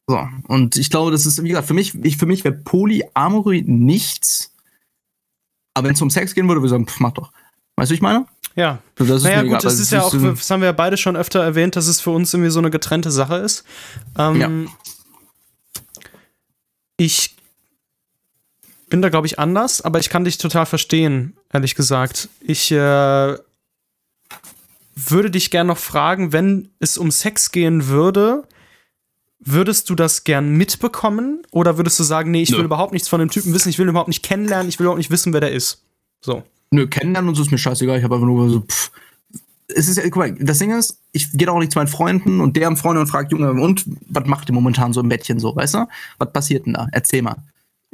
So, und ich glaube, das ist, wie gesagt, für mich, ich, für mich wäre Polyamory nichts. Aber wenn es um Sex gehen würde, würde ich sagen, pff, mach doch. Weißt du, ich meine? Ja. Das ist naja, gut, das ist ja auch, das haben wir ja beide schon öfter erwähnt, dass es für uns irgendwie so eine getrennte Sache ist. Ähm, ja. Ich bin da, glaube ich, anders, aber ich kann dich total verstehen, ehrlich gesagt. Ich äh, würde dich gerne noch fragen, wenn es um Sex gehen würde, würdest du das gern mitbekommen? Oder würdest du sagen, nee, ich Nö. will überhaupt nichts von dem Typen wissen, ich will ihn überhaupt nicht kennenlernen, ich will überhaupt nicht wissen, wer der ist? So. Nö, kennenlernen und so ist mir scheißegal. Ich habe einfach nur so, pff. Es ist ja, guck mal, das Ding ist, ich gehe auch nicht zu meinen Freunden und deren Freunde und frage, Junge, und was macht ihr momentan so im Bettchen so, weißt du? Was passiert denn da? Erzähl mal.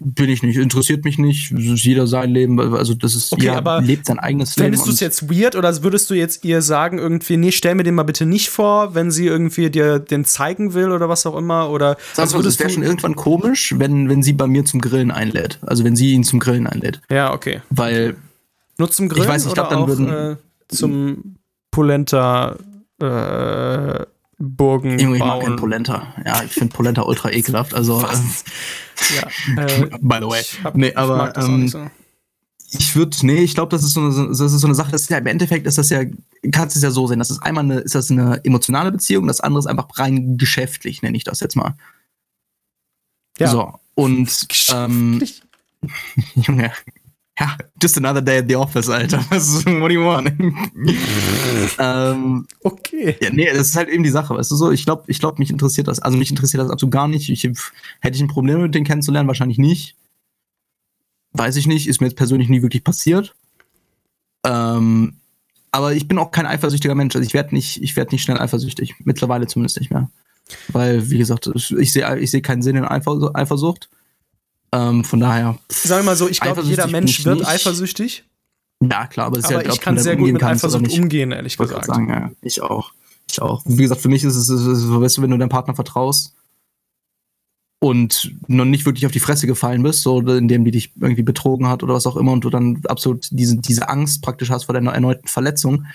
Bin ich nicht, interessiert mich nicht. Jeder sein Leben, also das ist, okay, aber lebt sein eigenes Leben. Fändest du es jetzt weird oder würdest du jetzt ihr sagen, irgendwie, nee, stell mir den mal bitte nicht vor, wenn sie irgendwie dir den zeigen will oder was auch immer? Oder Sagst also, es wäre schon irgendwann komisch, wenn, wenn sie bei mir zum Grillen einlädt. Also wenn sie ihn zum Grillen einlädt. Ja, okay. Weil. Nur zum Grillen? Ich weiß ich glaube, dann auch, würden. Äh, zum Polenta äh, Burgen Junge, ich mag keinen Polenta. Ja, ich finde Polenta ultra ekelhaft. Also, ähm, ja, äh, by the way. ich hab, Nee, ich aber, auch ähm, so. Ich würde, nee, ich glaube, das ist so eine, das ist so eine Sache, das ist ja im Endeffekt ist das ja, kannst es ja so sehen, das ist einmal eine, ist das eine emotionale Beziehung, das andere ist einfach rein geschäftlich, nenne ich das jetzt mal. Ja. So, und ähm? Junge, ja, just another day at the office, Alter. Was what do you want? ähm, Okay. ja, nee, das ist halt eben die Sache, weißt du so, ich glaube, ich glaube, mich interessiert das, also mich interessiert das absolut gar nicht. Ich, hätte ich ein Problem mit denen kennenzulernen, wahrscheinlich nicht. Weiß ich nicht, ist mir jetzt persönlich nie wirklich passiert. Ähm, aber ich bin auch kein eifersüchtiger Mensch. Also ich werde nicht, ich werde nicht schnell eifersüchtig. Mittlerweile zumindest nicht mehr. Weil, wie gesagt, ich sehe ich sehe keinen Sinn in Eifer- Eifersucht. Ähm, von daher, Sagen wir mal so, ich glaube, jeder Mensch wird nicht. eifersüchtig, ja klar, aber es ist aber halt, ich kann sehr gut mit Eifersucht umgehen, ehrlich gesagt. sagen, ja, ich auch. Ich auch. Wie gesagt, für mich ist es, ist weißt du, wenn du deinem Partner vertraust und noch nicht wirklich auf die Fresse gefallen bist, so indem die dich irgendwie betrogen hat oder was auch immer und du dann absolut diese, diese Angst praktisch hast vor deiner erneuten Verletzung,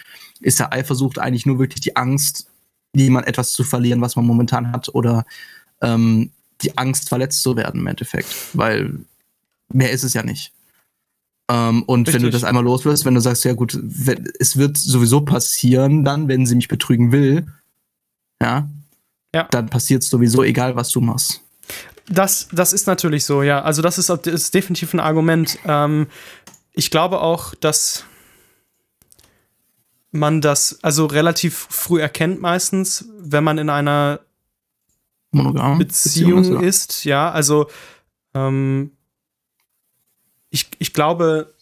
ist der Eifersucht eigentlich nur wirklich die Angst, jemand etwas zu verlieren, was man momentan hat oder ähm, die Angst, verletzt zu werden im Endeffekt. Weil mehr ist es ja nicht. Ähm, und wenn du Richtig. das einmal los wirst, wenn du sagst, ja gut, wenn, es wird sowieso passieren dann, wenn sie mich betrügen will, ja, Ja. dann passiert es sowieso, egal was du machst. Das, das ist natürlich so, ja. Also das ist, das ist definitiv ein Argument. Ähm, ich glaube auch, dass man das also relativ früh erkennt meistens, wenn man in einer Monogam. Beziehung ist, ist, ja. Also ähm, ich, ich glaube,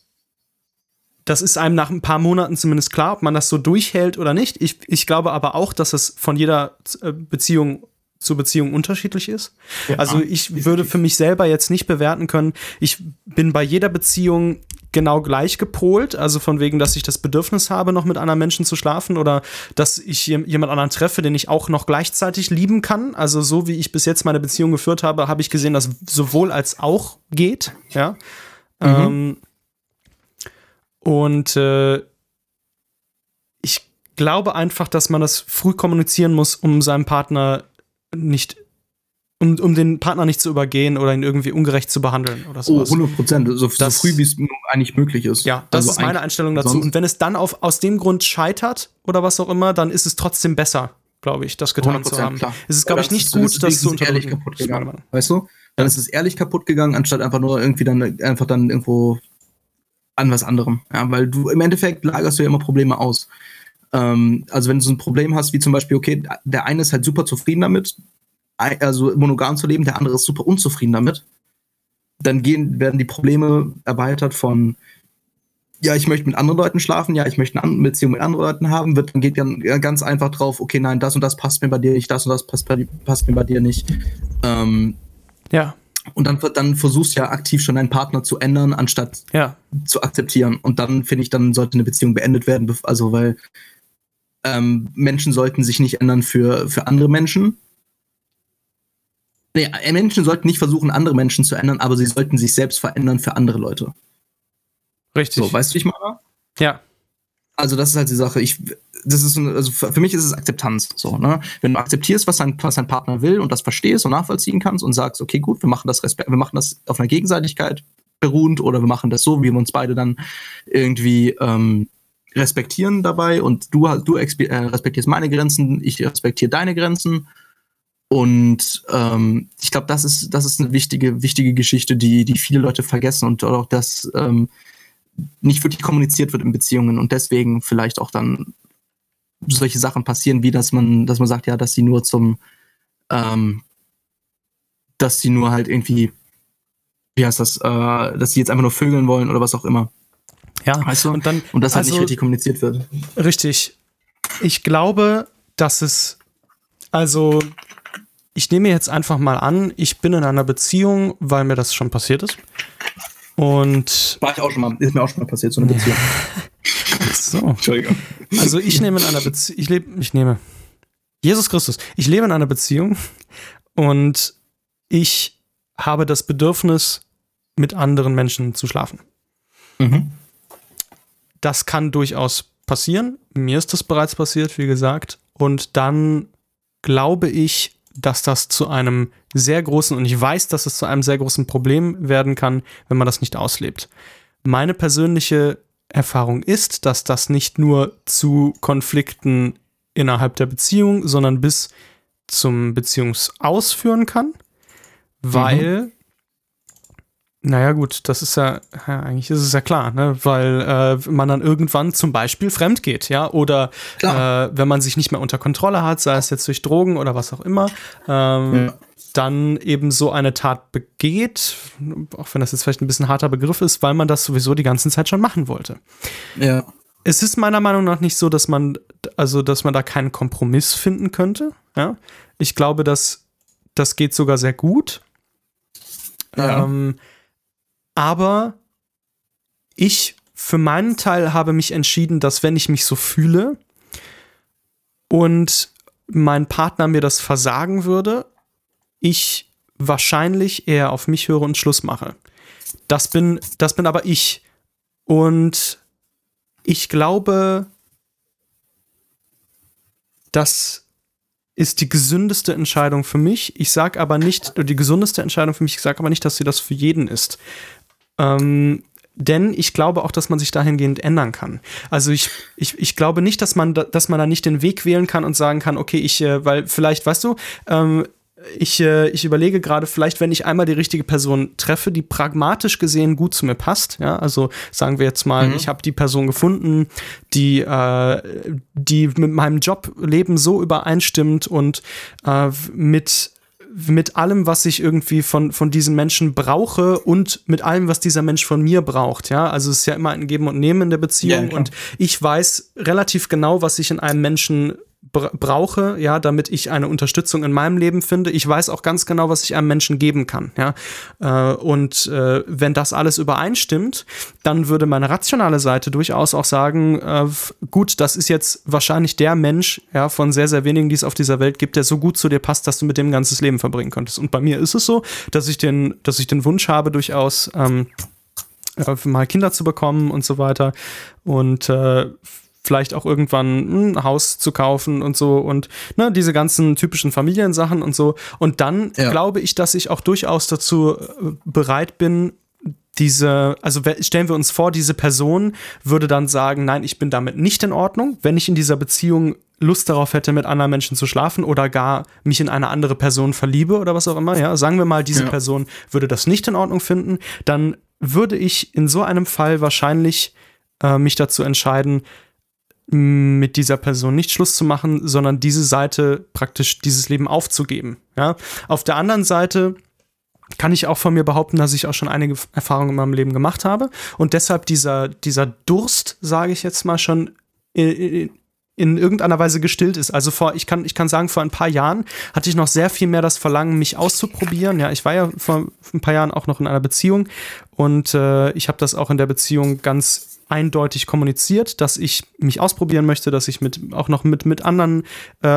das ist einem nach ein paar Monaten zumindest klar, ob man das so durchhält oder nicht. Ich, ich glaube aber auch, dass es von jeder äh, Beziehung zu Beziehung unterschiedlich ist. ja. Also ich würde für mich selber jetzt nicht bewerten können, ich bin bei jeder Beziehung genau gleich gepolt, also von wegen, dass ich das Bedürfnis habe, noch mit anderen Menschen zu schlafen oder dass ich jem- jemand anderen treffe, den ich auch noch gleichzeitig lieben kann. Also so wie ich bis jetzt meine Beziehung geführt habe, habe ich gesehen, dass sowohl als auch geht, ja. Ähm, und äh, ich glaube einfach, dass man das früh kommunizieren muss, um seinem Partner nicht, um, um den Partner nicht zu übergehen oder ihn irgendwie ungerecht zu behandeln oder Oh, sowas. 100 Prozent. So, so Das- früh, wie es eigentlich möglich ist. Ja, das Also ist meine Einstellung dazu. Und wenn es dann auf, aus dem Grund scheitert oder was auch immer, dann ist es trotzdem besser, glaube ich, das getan zu 100%, haben. klar. Es ist, glaube ich, nicht ist- gut, das es zu unterdrücken. kaputt Das gegangen. Weißt du? Dann ist es ehrlich kaputt gegangen, anstatt einfach nur irgendwie dann einfach dann irgendwo an was anderem. Ja, weil du im Endeffekt lagerst du ja immer Probleme aus. Ähm, also wenn du so ein Problem hast, wie zum Beispiel, okay, der eine ist halt super zufrieden damit, also monogam zu leben, der andere ist super unzufrieden damit, dann gehen, werden die Probleme erweitert von ja, ich möchte mit anderen Leuten schlafen, ja, ich möchte eine Beziehung mit anderen Leuten haben, wird, dann geht dann ganz einfach drauf, okay, nein, das und das passt mir bei dir nicht, das und das passt, passt mir bei dir nicht. Ähm, Ja, und dann, dann versuchst du ja aktiv schon deinen Partner zu ändern, anstatt ja, zu akzeptieren. Und dann finde ich, dann sollte eine Beziehung beendet werden, also weil ähm, Menschen sollten sich nicht ändern für, für andere Menschen. Nee, Menschen sollten nicht versuchen, andere Menschen zu ändern, aber sie sollten sich selbst verändern für andere Leute. richtig. So, weißt du, ich meine? ja, Also das ist halt die Sache. Ich, das ist also für mich ist es Akzeptanz. So, ne? Wenn du akzeptierst, was dein, was dein Partner will und das verstehst und nachvollziehen kannst und sagst, okay, gut, wir machen das Respekt, wir machen das auf einer Gegenseitigkeit beruhend oder wir machen das so, wie wir uns beide dann irgendwie ähm, respektieren dabei und du hast- du äh, respektierst meine Grenzen, ich respektiere deine Grenzen. Und ähm, ich glaube, das ist, das ist eine wichtige, wichtige Geschichte, die, die viele Leute vergessen und auch das ähm, nicht wirklich kommuniziert wird in Beziehungen und deswegen vielleicht auch dann solche Sachen passieren, wie dass man, dass man sagt, ja, dass sie nur zum, ähm, dass sie nur halt irgendwie, wie heißt das, äh, dass sie jetzt einfach nur vögeln wollen oder was auch immer. ja. Weißt du? Und dann, Und das halt also- nicht richtig kommuniziert wird. Richtig. Ich glaube, dass es, also, ich nehme jetzt einfach mal an, ich bin in einer Beziehung, weil mir das schon passiert ist. Und War ich auch schon mal, ist mir auch schon mal passiert, so eine Beziehung. so. Entschuldigung. Also ich nehme in einer Beziehung, ich lebe, ich nehme Jesus Christus, ich lebe in einer Beziehung und ich habe das Bedürfnis, mit anderen Menschen zu schlafen. Mhm. Das kann durchaus passieren. Mir ist das bereits passiert, wie gesagt. Und dann glaube ich, dass das zu einem sehr großen, und ich weiß, dass es zu einem sehr großen Problem werden kann, wenn man das nicht auslebt. Meine persönliche Erfahrung ist, dass das nicht nur zu Konflikten innerhalb der Beziehung, sondern bis zum Beziehungsaus führen kann, weil, mhm. Naja gut, das ist ja, ja, eigentlich ist es ja klar, ne? weil äh, man dann irgendwann zum Beispiel fremd geht, ja, oder äh, wenn man sich nicht mehr unter Kontrolle hat, sei es jetzt durch Drogen oder was auch immer, ähm, ja. dann eben so eine Tat begeht, auch wenn das jetzt vielleicht ein bisschen harter Begriff ist, weil man das sowieso die ganze Zeit schon machen wollte. Ja es ist meiner Meinung nach nicht so, dass man, also, dass man da keinen Kompromiss finden könnte. Ja? Ich glaube, dass das geht sogar sehr gut. Ja. Ähm, aber ich für meinen Teil habe mich entschieden, dass wenn ich mich so fühle und mein Partner mir das versagen würde, ich wahrscheinlich eher auf mich höre und Schluss mache. Das bin, das bin aber ich. Und ich glaube, das ist die gesündeste Entscheidung für mich. Ich sage aber nicht, die gesundeste Entscheidung für mich, ich sage aber nicht, dass sie das für jeden ist. Ähm, denn ich glaube auch, dass man sich dahingehend ändern kann. Also ich, ich, ich glaube nicht, dass man, dass man da nicht den Weg wählen kann und sagen kann, okay, ich, äh, weil vielleicht, weißt du, ähm, ich, äh, ich überlege gerade, vielleicht, wenn ich einmal die richtige Person treffe, die pragmatisch gesehen gut zu mir passt, ja, also sagen wir jetzt mal, mhm. ich habe die Person gefunden, die, äh, die mit meinem Jobleben so übereinstimmt und äh, mit mit allem, was ich irgendwie von, von diesem Menschen brauche und mit allem, was dieser Mensch von mir braucht. Ja, also es ist ja immer ein Geben und Nehmen in der Beziehung ja, und ich weiß relativ genau, was ich in einem Menschen brauche, ja, damit ich eine Unterstützung in meinem Leben finde. Ich weiß auch ganz genau, was ich einem Menschen geben kann, ja. Äh, und äh, wenn das alles übereinstimmt, dann würde meine rationale Seite durchaus auch sagen, äh, gut, das ist jetzt wahrscheinlich der Mensch, ja, von sehr, sehr wenigen, die es auf dieser Welt gibt, der so gut zu dir passt, dass du mit dem ein ganzes Leben verbringen könntest. Und bei mir ist es so, dass ich den, dass ich den Wunsch habe, durchaus ähm, mal Kinder zu bekommen und so weiter. Und äh, vielleicht auch irgendwann ein Haus zu kaufen und so und ne, diese ganzen typischen Familiensachen und so. Und dann ja. glaube ich, dass ich auch durchaus dazu äh, bereit bin, diese, also stellen wir uns vor, diese Person würde dann sagen, nein, ich bin damit nicht in Ordnung, wenn ich in dieser Beziehung Lust darauf hätte, mit anderen Menschen zu schlafen oder gar mich in eine andere Person verliebe oder was auch immer, ja, sagen wir mal, diese ja. Person würde das nicht in Ordnung finden, dann würde ich in so einem Fall wahrscheinlich äh, mich dazu entscheiden, mit dieser Person nicht Schluss zu machen, sondern diese Seite praktisch dieses Leben aufzugeben. Ja? Auf der anderen Seite kann ich auch von mir behaupten, dass ich auch schon einige Erfahrungen in meinem Leben gemacht habe und deshalb dieser, dieser Durst, sage ich jetzt mal schon, in, in irgendeiner Weise gestillt ist. Also vor, ich kann, ich kann sagen, vor ein paar Jahren hatte ich noch sehr viel mehr das Verlangen, mich auszuprobieren. Ja, ich war ja vor ein paar Jahren auch noch in einer Beziehung und äh, ich habe das auch in der Beziehung ganz eindeutig kommuniziert, dass ich mich ausprobieren möchte, dass ich mit auch noch mit, mit anderen äh,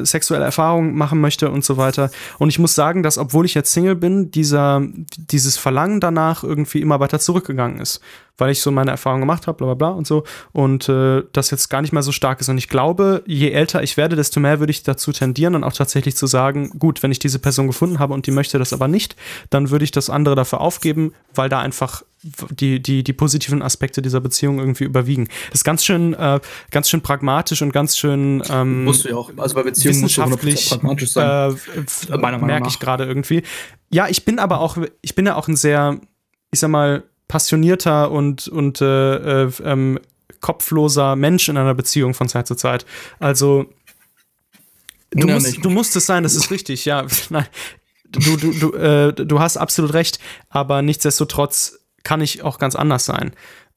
äh, sexuelle Erfahrungen machen möchte und so weiter. Und ich muss sagen, dass obwohl ich jetzt Single bin, dieser, dieses Verlangen danach irgendwie immer weiter zurückgegangen ist weil ich so meine Erfahrungen gemacht habe, bla bla bla und so. Und äh, das jetzt gar nicht mehr so stark ist. Und ich glaube, je älter ich werde, desto mehr würde ich dazu tendieren, dann auch tatsächlich zu sagen, gut, wenn ich diese Person gefunden habe und die möchte das aber nicht, dann würde ich das andere dafür aufgeben, weil da einfach die, die, die positiven Aspekte dieser Beziehung irgendwie überwiegen. Das ist ganz schön, äh, ganz schön pragmatisch und ganz schön ähm, musst du ja auch, also bei Beziehungen wissenschaftlich pragmatisch sein. Äh, merke ich gerade irgendwie. Ja, ich bin aber auch, ich bin ja auch ein sehr, ich sag mal, passionierter und, und äh, äh, ähm, kopfloser Mensch in einer Beziehung von Zeit zu Zeit. Also du, ja, musst, du musst es sein, das ist richtig, ja. Nein, du, du, du, äh, du hast absolut recht, aber nichtsdestotrotz kann ich auch ganz anders sein.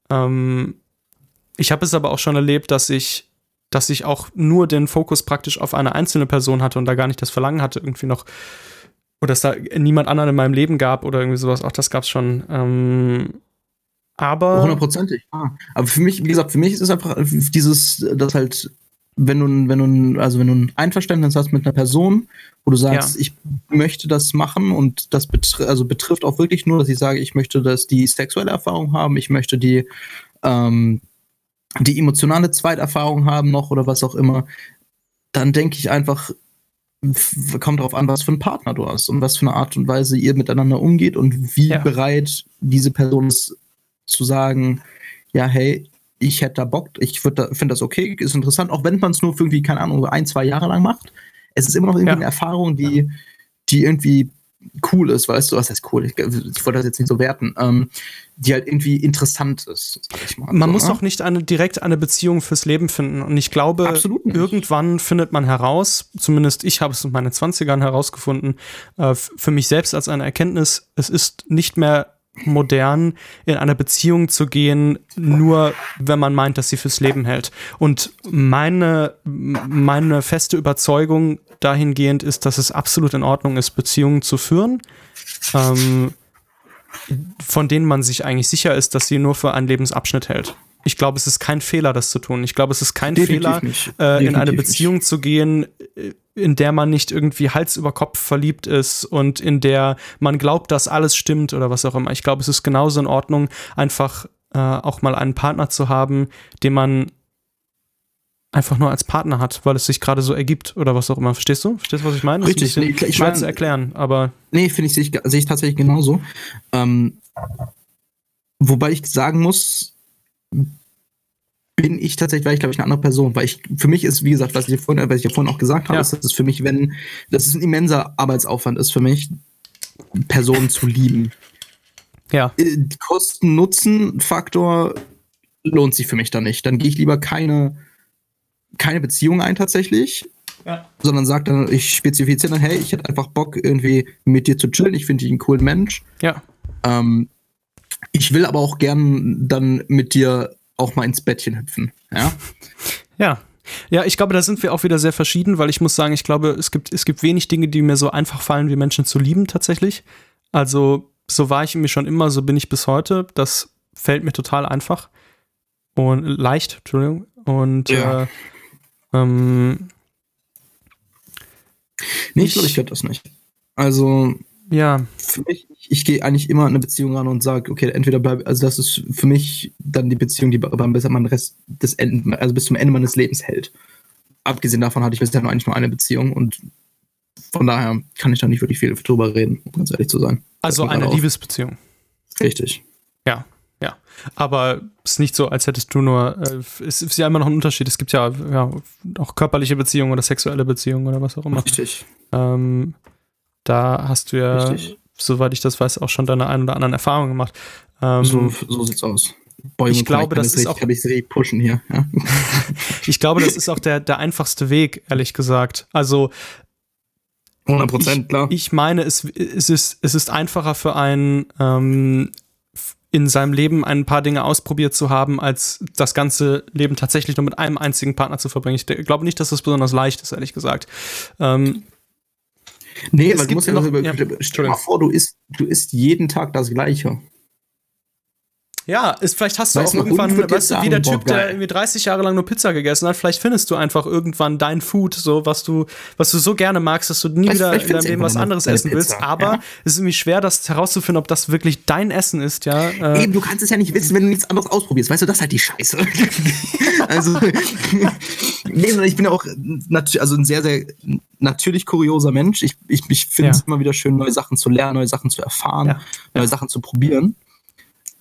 Ähm, ich habe es aber auch schon erlebt, dass ich, dass ich auch nur den Fokus praktisch auf eine einzelne Person hatte und da gar nicht das Verlangen hatte, irgendwie noch oder dass da niemand anderen in meinem Leben gab oder irgendwie sowas. Auch das gab es schon. Ähm, aber. Hundertprozentig. Ah. Aber für mich, wie gesagt, für mich ist es einfach dieses, das halt, wenn du, wenn du, also wenn du ein Einverständnis hast mit einer Person, wo du sagst, ja. ich möchte das machen und das betri also betrifft auch wirklich nur, dass ich sage, ich möchte, dass die sexuelle Erfahrung haben, ich möchte die, ähm, die emotionale Zweiterfahrung haben noch oder was auch immer, dann denke ich einfach, kommt darauf an, was für einen Partner du hast und was für eine Art und Weise ihr miteinander umgeht und wie ja. bereit diese Person ist zu sagen, ja, hey, ich hätte da Bock, ich finde das okay, ist interessant, auch wenn man es nur für irgendwie, keine Ahnung, ein, zwei Jahre lang macht. Es ist immer noch irgendwie ja. eine Erfahrung, die, die irgendwie cool ist, weißt du, was heißt cool? Ich, ich wollte das jetzt nicht so werten, ähm, die halt irgendwie interessant ist. Man so, muss ne? auch nicht eine, direkt eine Beziehung fürs Leben finden. Und ich glaube, irgendwann findet man heraus, zumindest ich habe es in meinen 20ern herausgefunden, äh, für mich selbst als eine Erkenntnis, es ist nicht mehr modern, in eine Beziehung zu gehen, nur wenn man meint, dass sie fürs Leben hält. Und meine, meine feste Überzeugung dahingehend ist, dass es absolut in Ordnung ist, Beziehungen zu führen, ähm, von denen man sich eigentlich sicher ist, dass sie nur für einen Lebensabschnitt hält. Ich glaube, es ist kein Fehler, das zu tun. Ich glaube, es ist kein Definitiv Fehler, äh, in eine Beziehung nicht. zu gehen, in der man nicht irgendwie Hals über Kopf verliebt ist und in der man glaubt, dass alles stimmt oder was auch immer. Ich glaube, es ist genauso in Ordnung, einfach äh, auch mal einen Partner zu haben, den man einfach nur als Partner hat, weil es sich gerade so ergibt oder was auch immer. Verstehst du? Verstehst du, was ich meine? Richtig, nee, ich schwer zu erklären, aber. Nee, finde ich, sehe ich, seh ich tatsächlich genauso. Ähm, wobei ich sagen muss, bin ich tatsächlich, weil ich glaube ich eine andere Person, weil ich für mich ist, wie gesagt, was ich vorhin, was ich ja vorhin auch gesagt habe, ja. ist, dass es für mich, wenn, dass es ein immenser Arbeitsaufwand ist für mich, Personen zu lieben. Ja. Äh, Kosten-Nutzen-Faktor lohnt sich für mich dann nicht. Dann gehe ich lieber keine, keine Beziehung ein tatsächlich, ja. sondern sage dann, ich spezifiziere dann, hey, ich hätte einfach Bock, irgendwie mit dir zu chillen. Ich finde dich einen coolen Mensch. Ja. Ähm, ich will aber auch gern dann mit dir auch mal ins Bettchen hüpfen. Ja. ja. Ja, ich glaube, da sind wir auch wieder sehr verschieden, weil ich muss sagen, ich glaube, es gibt, es gibt wenig Dinge, die mir so einfach fallen, wie Menschen zu lieben tatsächlich. Also, so war ich mir schon immer, so bin ich bis heute. Das fällt mir total einfach. Und leicht, Entschuldigung. Und ja. äh, ähm, nee, ich glaube, ich könnte das nicht. Also, ja. Für mich, ich, ich gehe eigentlich immer in eine Beziehung ran und sage, okay, entweder bleib, also das ist für mich dann die Beziehung, die beim besser man Rest des Ende, also bis zum Ende meines Lebens hält. Abgesehen davon hatte ich bisher nur eigentlich nur eine Beziehung und von daher kann ich da nicht wirklich viel drüber reden, um ganz ehrlich zu sein. Also eine Liebesbeziehung. Richtig. Ja, ja. Aber es ist nicht so, als hättest du nur. Äh, es ist ja immer noch ein Unterschied. Es gibt ja, ja auch körperliche Beziehungen oder sexuelle Beziehungen oder was auch immer. Richtig. Ähm, da hast du ja, Richtig. soweit ich das weiß, auch schon deine ein oder anderen Erfahrungen gemacht. Ähm, so, so sieht's aus. Boy, ich glaube, das ist auch. Kann ich pushen hier. Ja? ich glaube, das ist auch der, der einfachste Weg, ehrlich gesagt. Also 100 Prozent, klar. Ich meine, es, es, ist, es ist einfacher für einen, ähm, in seinem Leben ein paar Dinge ausprobiert zu haben, als das ganze Leben tatsächlich nur mit einem einzigen Partner zu verbringen. Ich glaube nicht, dass das besonders leicht ist, ehrlich gesagt. Ähm, Nee, es weil du musst ja noch, ja, stell dir mal vor, du isst, du isst jeden Tag das Gleiche. Ja, ist, vielleicht hast du weißt auch irgendwann, weißt du, wie der Typ, der irgendwie 30 Jahre lang nur Pizza gegessen hat, vielleicht findest du einfach irgendwann dein Food, so was du, was du so gerne magst, dass du nie vielleicht, wieder vielleicht in deinem Leben was anderes essen Pizza, willst. Aber ja. es ist irgendwie schwer, das herauszufinden, ob das wirklich dein Essen ist, ja. Äh Eben, du kannst es ja nicht wissen, wenn du nichts anderes ausprobierst. Weißt du, das ist halt die Scheiße. also, nee, ich bin ja auch also ein sehr, sehr natürlich kurioser Mensch. Ich, ich, ich finde es ja. immer wieder schön, neue Sachen zu lernen, neue Sachen zu erfahren, neue Sachen zu probieren.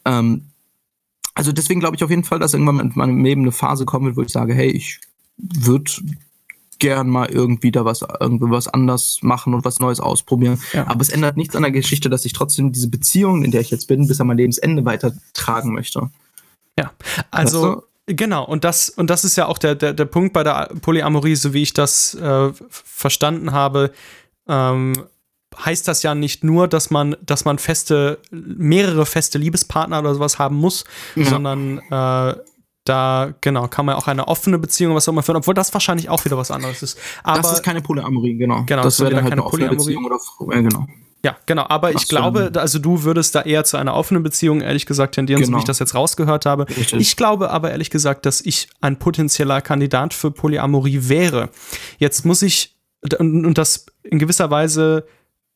Ähm, also deswegen glaube ich auf jeden Fall, dass irgendwann in meinem Leben eine Phase kommen wird, wo ich sage, hey, ich würde gern mal irgendwie da was, irgendwie was anders machen und was Neues ausprobieren. Ja. Aber es ändert nichts an der Geschichte, dass ich trotzdem diese Beziehung, in der ich jetzt bin, bis an mein Lebensende weitertragen möchte. Ja, also weißt du? Genau, und das, und das ist ja auch der, der, der Punkt bei der Polyamorie, so wie ich das äh, verstanden habe. Ähm, heißt das ja nicht nur, dass man, dass man feste, mehrere feste Liebespartner oder sowas haben muss, ja. sondern äh, da, genau, kann man auch eine offene Beziehung, was auch immer führen, obwohl das wahrscheinlich auch wieder was anderes ist. Aber, das ist keine Polyamorie, genau. Genau, das, das wäre halt keine Polyamorie. Oder, ja, genau. Ja, genau. Aber ich glaube, also du würdest da eher zu einer offenen Beziehung, ehrlich gesagt, tendieren, genau. so wie ich genau. das jetzt rausgehört habe. Richtig. Ich glaube aber ehrlich gesagt, dass ich ein potenzieller Kandidat für Polyamorie wäre. Jetzt muss ich, und das in gewisser Weise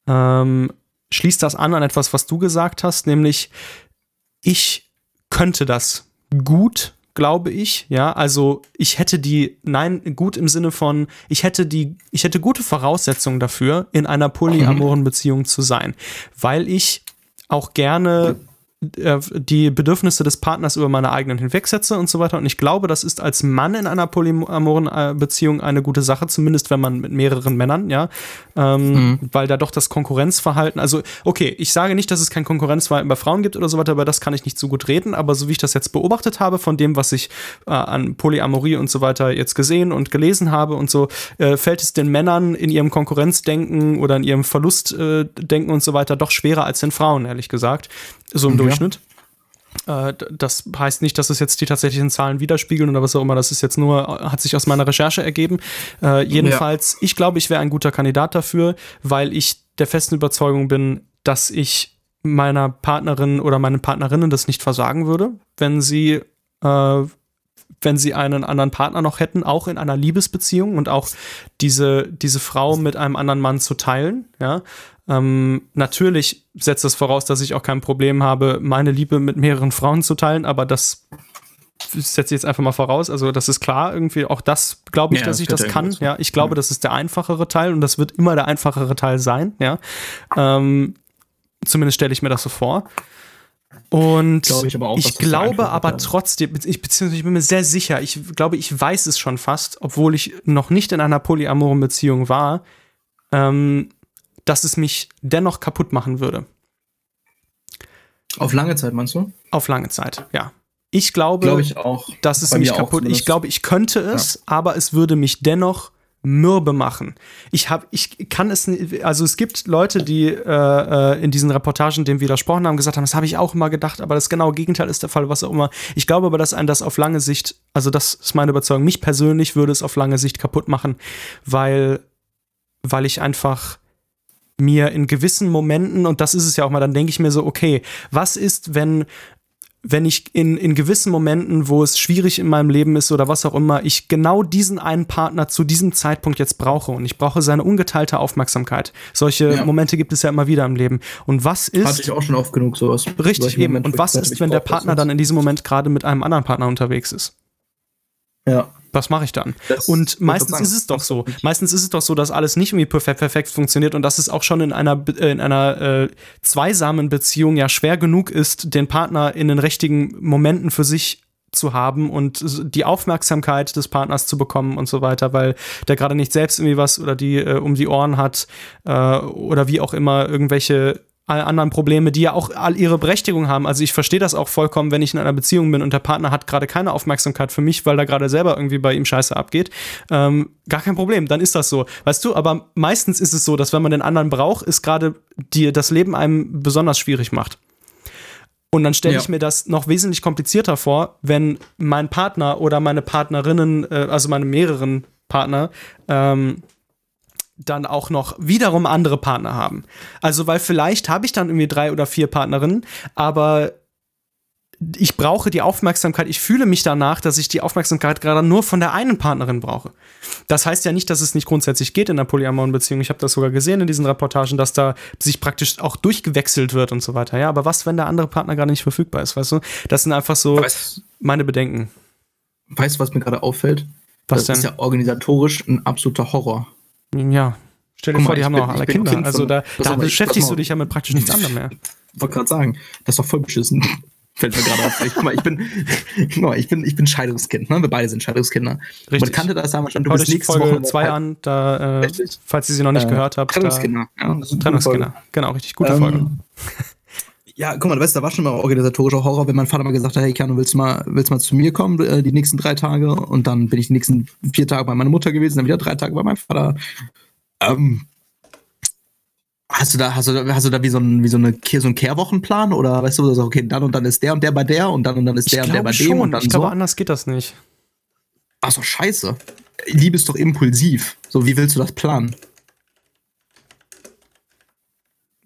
ähm, schließt das an an etwas, was du gesagt hast, nämlich ich könnte das gut glaube ich, ja, also ich hätte die, nein, gut im Sinne von, ich hätte die, ich hätte gute Voraussetzungen dafür, in einer polyamoren Beziehung zu sein, weil ich auch gerne die Bedürfnisse des Partners über meine eigenen hinwegsetze und so weiter. Und ich glaube, das ist als Mann in einer polyamoren äh, Beziehung eine gute Sache, zumindest wenn man mit mehreren Männern, ja, ähm, mhm. weil da doch das Konkurrenzverhalten, also okay, ich sage nicht, dass es kein Konkurrenzverhalten bei Frauen gibt oder so weiter, aber das kann ich nicht so gut reden, aber so wie ich das jetzt beobachtet habe, von dem, was ich äh, an Polyamorie und so weiter jetzt gesehen und gelesen habe und so, äh, fällt es den Männern in ihrem Konkurrenzdenken oder in ihrem Verlustdenken und so weiter doch schwerer als den Frauen, ehrlich gesagt so im ja. Durchschnitt. Äh, das heißt nicht, dass es jetzt die tatsächlichen Zahlen widerspiegeln oder was auch immer. Das ist jetzt nur, hat sich aus meiner Recherche ergeben. Äh, jedenfalls, ja. ich glaube, ich wäre ein guter Kandidat dafür, weil ich der festen Überzeugung bin, dass ich meiner Partnerin oder meinen Partnerinnen das nicht versagen würde, wenn sie, äh, wenn sie einen anderen Partner noch hätten, auch in einer Liebesbeziehung und auch diese, diese Frau mit einem anderen Mann zu teilen, ja. Ähm, natürlich setzt das voraus, dass ich auch kein Problem habe, meine Liebe mit mehreren Frauen zu teilen, aber das setze ich jetzt einfach mal voraus. Also, das ist klar, irgendwie auch das glaube ich, ja, dass das ich das kann. Ja, ich glaube, ja. das ist der einfachere Teil und das wird immer der einfachere Teil sein. Ja, ähm, zumindest stelle ich mir das so vor. Und glaube ich, auch, ich glaube aber trotzdem, ich, beziehungsweise ich bin mir sehr sicher, ich glaube, ich weiß es schon fast, obwohl ich noch nicht in einer polyamoren Beziehung war, ähm, dass es mich dennoch kaputt machen würde. Auf lange Zeit, meinst du? Auf lange Zeit, ja. Ich glaube, glaube ich auch, dass es mich kaputt. Ich glaube, ich könnte es, ja. aber es würde mich dennoch mürbe machen. Ich habe, ich kann es, also es gibt Leute, die äh, äh, in diesen Reportagen dem widersprochen haben, gesagt haben, das habe ich auch immer gedacht, aber das genaue Gegenteil ist der Fall, was auch immer. Ich glaube aber, dass ein das auf lange Sicht, also das ist meine Überzeugung, mich persönlich würde es auf lange Sicht kaputt machen, weil, weil ich einfach mir in gewissen Momenten, und das ist es ja auch mal, dann denke ich mir so, okay, was ist, wenn wenn ich in, in gewissen Momenten, wo es schwierig in meinem Leben ist oder was auch immer, ich genau diesen einen Partner zu diesem Zeitpunkt jetzt brauche und ich brauche seine ungeteilte Aufmerksamkeit. Solche ja. Momente gibt es ja immer wieder im Leben. Und was ist. Hatte ich auch schon oft genug sowas. Richtig, eben. Und was ist, wenn der Partner dann in diesem Moment gerade mit einem anderen Partner unterwegs ist? Ja was mache ich dann? Das und meistens ist es doch so. Meistens ist es doch so, dass alles nicht irgendwie perfekt, perfekt funktioniert und dass es auch schon in einer, äh, in einer äh, zweisamen Beziehung ja schwer genug ist, den Partner in den richtigen Momenten für sich zu haben und die Aufmerksamkeit des Partners zu bekommen und so weiter, weil der gerade nicht selbst irgendwie was oder die äh, um die Ohren hat äh, oder wie auch immer irgendwelche anderen Probleme, die ja auch all ihre Berechtigung haben. Also ich verstehe das auch vollkommen, wenn ich in einer Beziehung bin und der Partner hat gerade keine Aufmerksamkeit für mich, weil da gerade selber irgendwie bei ihm Scheiße abgeht. Ähm, gar kein Problem, dann ist das so. Weißt du, aber meistens ist es so, dass wenn man den anderen braucht, ist gerade dir das Leben einem besonders schwierig macht. Und dann stelle ja. ich mir das noch wesentlich komplizierter vor, wenn mein Partner oder meine Partnerinnen, äh, also meine mehreren Partner, ähm, dann auch noch wiederum andere Partner haben. Also, weil vielleicht habe ich dann irgendwie drei oder vier Partnerinnen, aber ich brauche die Aufmerksamkeit, ich fühle mich danach, dass ich die Aufmerksamkeit gerade nur von der einen Partnerin brauche. Das heißt ja nicht, dass es nicht grundsätzlich geht in einer polyamoren Beziehung. Ich habe das sogar gesehen in diesen Reportagen, dass da sich praktisch auch durchgewechselt wird und so weiter. Ja, aber was, wenn der andere Partner gerade nicht verfügbar ist, weißt du? Das sind einfach so weißt, meine Bedenken. Weißt du, was mir gerade auffällt? Was das denn? ist ja organisatorisch ein absoluter Horror. Ja. Stell dir mal, vor, die haben bin, noch alle Kinder. Kind also da, da mal, beschäftigst du dich ja mit praktisch nichts anderem mehr. Ich wollte gerade sagen, das ist doch voll beschissen. Fällt mir gerade auf. Ich, guck mal, ich bin, ich bin, ich bin Scheidungskind. Ne? Wir beide sind Scheidungskinder. Richtig. Man kannte das damals schon. Du Hört bist nächste Folge Woche zwei an, da, äh, falls ihr sie noch nicht äh, gehört habt. Trennungskinder. Da, ja, Trennungskinder. Genau, richtig gute ähm, Folge. Ja, guck mal, du weißt, da war schon mal organisatorischer Horror, wenn mein Vater mal gesagt hat, hey Kano, willst du mal, willst du mal zu mir kommen, äh, die nächsten drei Tage? Und dann bin ich die nächsten vier Tage bei meiner Mutter gewesen, dann wieder drei Tage bei meinem Vater. Ähm, hast du da, hast du, hast du da wie so ein, wie so eine, so ein Kehrwochenplan oder weißt du, okay, dann und dann ist der und der bei der und dann und dann ist der und der bei schon. dem und dann Ich glaube, so? anders geht das nicht. Ach so, scheiße. Liebe ist doch impulsiv. So, wie willst du das planen?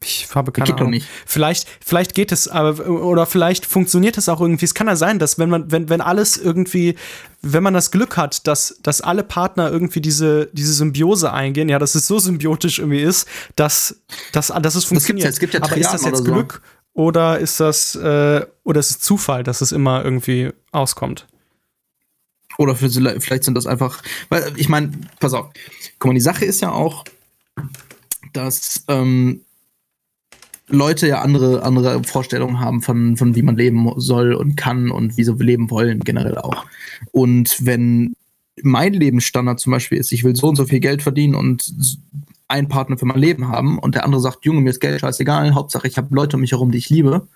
Ich habe keine geht Ahnung. Nicht. Vielleicht, vielleicht geht es, aber oder vielleicht funktioniert es auch irgendwie. Es kann ja sein, dass wenn man, wenn, wenn alles irgendwie, wenn man das Glück hat, dass, dass alle Partner irgendwie diese, diese Symbiose eingehen, ja, dass es so symbiotisch irgendwie ist, dass, dass, dass es funktioniert. Das ja, es gibt ja aber ist das jetzt so. Glück oder ist das, äh, oder ist es Zufall, dass es immer irgendwie auskommt? Oder für, vielleicht sind das einfach, weil ich meine, pass auf, guck mal, die Sache ist ja auch, dass ähm, Leute ja andere, andere Vorstellungen haben von, von wie man leben soll und kann und wie sie leben wollen, generell auch. Und wenn mein Lebensstandard zum Beispiel ist, ich will so und so viel Geld verdienen und einen Partner für mein Leben haben und der andere sagt, Junge, mir ist Geld scheißegal, Hauptsache ich habe Leute um mich herum, die ich liebe,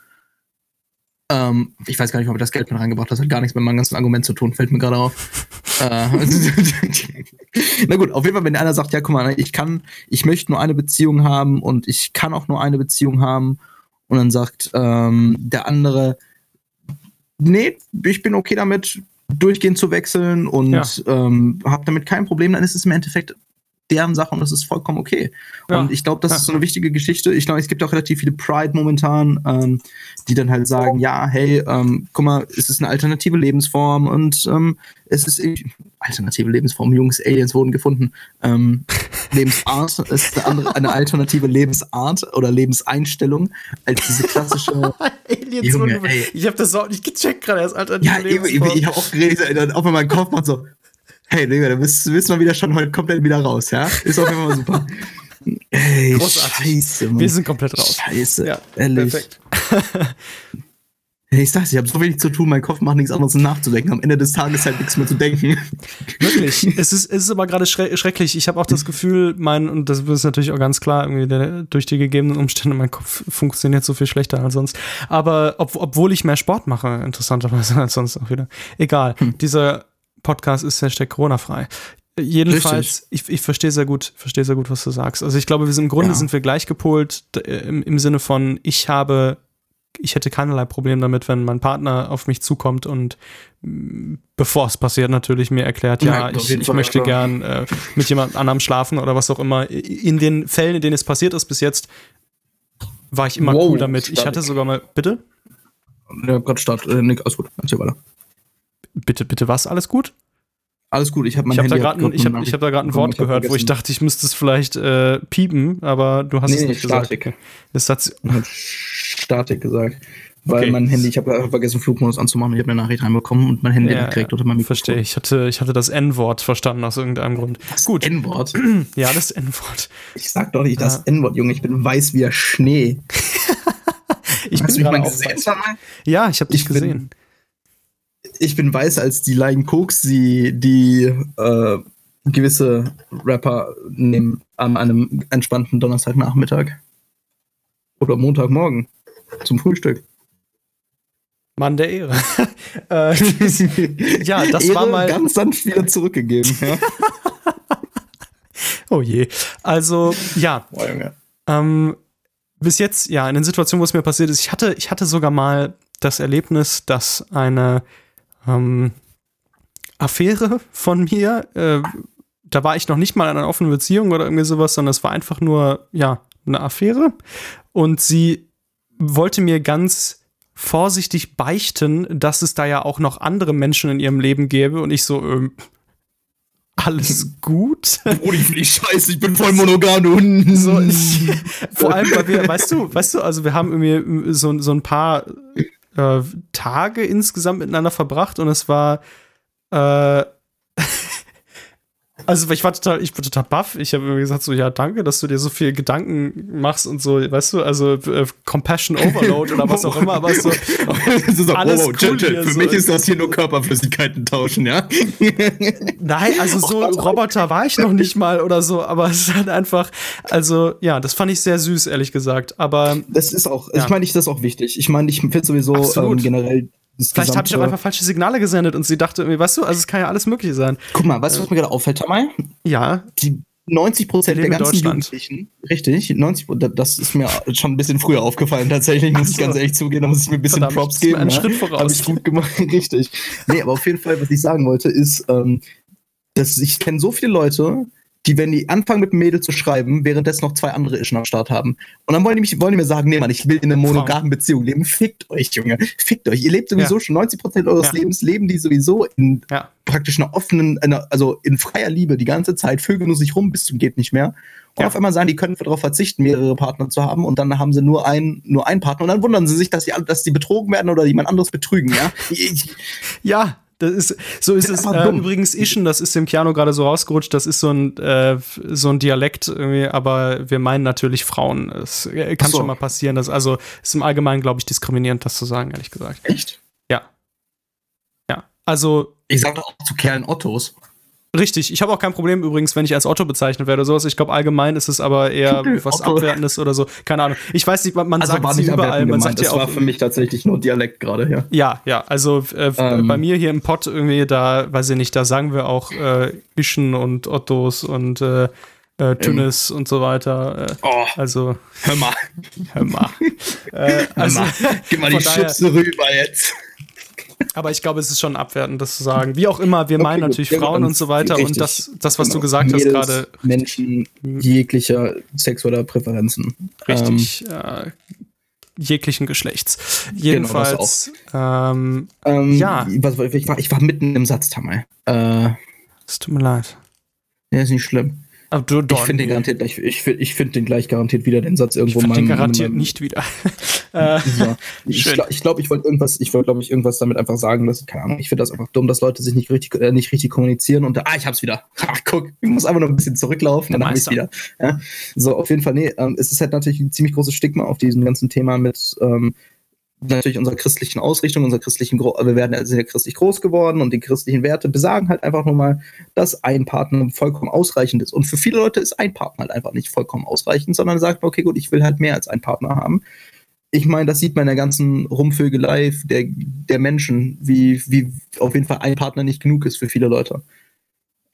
ähm, ich weiß gar nicht, ob ich das Geld mit reingebracht Das hat gar nichts mit meinem ganzen Argument zu tun, fällt mir gerade auf. äh, Na gut, auf jeden Fall, wenn einer sagt, ja, guck mal, ich kann, ich möchte nur eine Beziehung haben und ich kann auch nur eine Beziehung haben und dann sagt ähm, der andere, nee, ich bin okay damit, durchgehend zu wechseln und ja. ähm, habe damit kein Problem, dann ist es im Endeffekt deren Sache und das ist vollkommen okay. Ja. Und ich glaube, das ist so eine wichtige Geschichte. Ich glaube, es gibt auch relativ viele Pride momentan, ähm, die dann halt sagen, ja, hey, ähm, guck mal, es ist eine alternative Lebensform und ähm, es ist alternative Lebensform, Jungs, Aliens wurden gefunden. Ähm, Lebensart ist eine, andere, eine alternative Lebensart oder Lebenseinstellung als diese klassische Aliens Junge, wurden Ich habe das auch nicht gecheckt gerade als alternative ja, Lebensform. Ich, ich habe auch geredet, dann auch in meinem Kopf macht so, Hey, Digga, da bist, bist mal wieder schon heute komplett wieder raus, ja? Ist auf jeden Fall super. Ey, Großartig. Scheiße, Mann. Wir sind komplett raus. Scheiße, ja, ehrlich. Perfekt. Ich sag's, ich habe so wenig zu tun, mein Kopf macht nichts anderes, nachzudenken. Am Ende des Tages halt nichts mehr zu denken. Wirklich. es ist, es ist aber gerade schrecklich. Ich habe auch das Gefühl, mein, und das ist natürlich auch ganz klar, irgendwie der, durch die gegebenen Umstände, mein Kopf funktioniert so viel schlechter als sonst. Aber ob, obwohl ich mehr Sport mache, interessanterweise als sonst auch wieder. Egal. Hm. Dieser Podcast ist Hashtag Corona-frei. Jedenfalls, ich, ich verstehe sehr gut, verstehe sehr gut, was du sagst. Also ich glaube, wir sind im Grunde ja. sind wir gleich gepolt äh, im, im Sinne von, ich habe, ich hätte keinerlei Problem damit, wenn mein Partner auf mich zukommt und bevor es passiert, natürlich mir erklärt, ja, ich, ich möchte gern äh, mit jemand anderem schlafen oder was auch immer. In den Fällen, in denen es passiert ist bis jetzt, war ich immer wow, cool damit. Ich hatte sogar mal, bitte? Ja, Gott, Start, äh, Nick, alles gut, erzähl weiter. Bitte, bitte, was? Alles gut? Alles gut, ich habe mein ich hab Handy. Da grad, ich habe hab da gerade ein Wort gehört, wo ich dachte, ich müsste es vielleicht äh, piepen, aber du hast nee, es nicht nee, gesagt. Statik. Das hat Statik gesagt. Weil okay. mein Handy, ich habe vergessen, Flugmodus anzumachen. Ich habe eine Nachricht reinbekommen und mein Handy ja, gekriegt unter meinem Mikrofon. Verstehe, ich hatte, ich hatte das N-Wort verstanden aus irgendeinem Grund. Das Gut. N-Wort? Ja, das N-Wort. Ich sag doch nicht das N-Wort, Junge. Ich bin weiß wie der Schnee. ich Hast bin du mich mal gesehen? Ja, ich habe dich gesehen. Bin, ich bin weißer als die Lion Cokes, die, die äh, gewisse Rapper nehmen an einem entspannten Donnerstagnachmittag. Oder Montagmorgen zum Frühstück. Mann der Ehre. äh, ja, das Ehre war mal. ganz sanft wieder zurückgegeben. Ja. oh je. Also, ja. Boah, Junge. Ähm, bis jetzt, ja, in den Situationen, wo es mir passiert ist, ich hatte, ich hatte sogar mal das Erlebnis, dass eine ähm, Affäre von mir. Äh, da war ich noch nicht mal in einer offenen Beziehung oder irgendwie sowas, sondern es war einfach nur, ja, eine Affäre. Und sie wollte mir ganz vorsichtig beichten, dass es da ja auch noch andere Menschen in ihrem Leben gäbe. Und ich so, ähm, alles gut? Oh, ich scheiße, ich bin voll monogam. So, ich, vor allem, weil wir, weißt du, weißt du, also wir haben irgendwie so, so ein paar äh, Tage insgesamt miteinander verbracht und es war äh, also ich war total, ich bin total baff. Ich habe immer gesagt so, ja, danke, dass du dir so viel Gedanken machst und so, weißt du, also äh, Compassion Overload oder was auch immer, aber so, so alles oh, oh, cool chill, Für so. mich ist das hier nur Körperflüssigkeiten tauschen, ja? Nein, also so Roboter war ich noch nicht mal oder so, aber es ist halt einfach, also ja, das fand ich sehr süß, ehrlich gesagt, aber Das ist auch, ja. ich meine, ich das ist auch wichtig. Ich meine, ich finde sowieso ähm, generell Vielleicht habe ich auch einfach falsche Signale gesendet und sie dachte irgendwie, weißt du, also es kann ja alles Mögliche sein. Guck mal, weißt du, was mir gerade auffällt, Tamay? Ja. Die 90 Prozent der ganzen Jugendlichen, richtig, 90% das ist mir schon ein bisschen früher aufgefallen, tatsächlich, muss ich ganz ehrlich zugehen, da muss ich mir ein bisschen Verdammt, Props geben. Einen ja. Schritt voraus. Habe ich gut gemacht, richtig. Nee, aber auf jeden Fall, was ich sagen wollte, ist, ähm, dass ich kenne so viele Leute, die, wenn die anfangen mit einem Mädel zu schreiben, währenddessen noch zwei andere Ischen am Start haben. Und dann wollen die, mich, wollen die mir sagen, nee, Mann, ich will in einer monogamen Beziehung leben. Fickt euch, Junge. Fickt euch. Ihr lebt sowieso ja. schon 90 Prozent eures ja. Lebens, leben die sowieso in ja. praktisch einer offenen, einer, also in freier Liebe die ganze Zeit, vögeln nur sich rum bis zum geht nicht mehr. Und auf einmal sagen, die können darauf verzichten, mehrere Partner zu haben und dann haben sie nur einen, nur einen Partner und dann wundern sie sich, dass sie, dass sie betrogen werden oder jemand anderes betrügen, ja? ja, das ist, so ist es. Äh, übrigens, Ischen, das ist dem Keanu gerade so rausgerutscht, das ist so ein, äh, so ein Dialekt irgendwie, aber wir meinen natürlich Frauen. Es äh, kann so. schon mal passieren. Dass, also ist im Allgemeinen, glaube ich, diskriminierend, das zu sagen, ehrlich gesagt. Echt? Ja. Ja. Also. Ich sage doch auch zu Kerlen Ottos. Richtig, ich habe auch kein Problem übrigens, wenn ich als Otto bezeichnet werde oder sowas. Ich glaube, allgemein ist es aber eher was Otto. Abwertendes oder so. Keine Ahnung. Ich weiß nicht, man also sagt es überall. Man sagt das ja auch, war für mich tatsächlich nur Dialekt gerade, ja. Ja, ja. Also äh, ähm. bei mir hier im Pott irgendwie, da, weiß ich nicht, da sagen wir auch äh, Ischen und Ottos und äh, äh, Tünnes ähm. und so weiter. Äh, oh, also. Hör mal. Hör mal. äh, also, hör mal. Gib mal die Schütze rüber jetzt. Aber ich glaube, es ist schon abwertend, das zu sagen. Wie auch immer, wir okay, meinen natürlich gut, Frauen und so weiter. Richtig. Und das, das was genau. du gesagt hast gerade. Menschen jeglicher sexueller Präferenzen. Richtig. Ähm, äh, jeglichen Geschlechts. Jedenfalls. Genau, ähm, ähm, ja. Ich, war, ich war mitten im Satz, Tamay. Äh, es tut mir leid. Ja, ist nicht schlimm. Du, ich finde den garantiert, ich, ich, ich finde den gleich garantiert wieder den Satz irgendwo ich mal. Den garantiert mal, nicht wieder. ja. Ich glaube, ich, glaub, ich wollte irgendwas, ich wollte, glaube ich, irgendwas damit einfach sagen, dass, keine Ahnung, ich finde das einfach dumm, dass Leute sich nicht richtig, äh, nicht richtig kommunizieren und ah, ich hab's wieder. Ach, guck, ich muss einfach noch ein bisschen zurücklaufen, dann habe ich wieder. Ja? So, auf jeden Fall, nee, ähm, es ist halt natürlich ein ziemlich großes Stigma auf diesem ganzen Thema mit, ähm, natürlich unserer christlichen Ausrichtung, unserer christlichen, Gro wir werden sind ja christlich groß geworden und die christlichen Werte besagen halt einfach nur mal, dass ein Partner vollkommen ausreichend ist. Und für viele Leute ist ein Partner halt einfach nicht vollkommen ausreichend, sondern sagt, okay, gut, ich will halt mehr als einen Partner haben. Ich meine, das sieht man in der ganzen Rumvögelei der, der Menschen, wie, wie auf jeden Fall ein Partner nicht genug ist für viele Leute.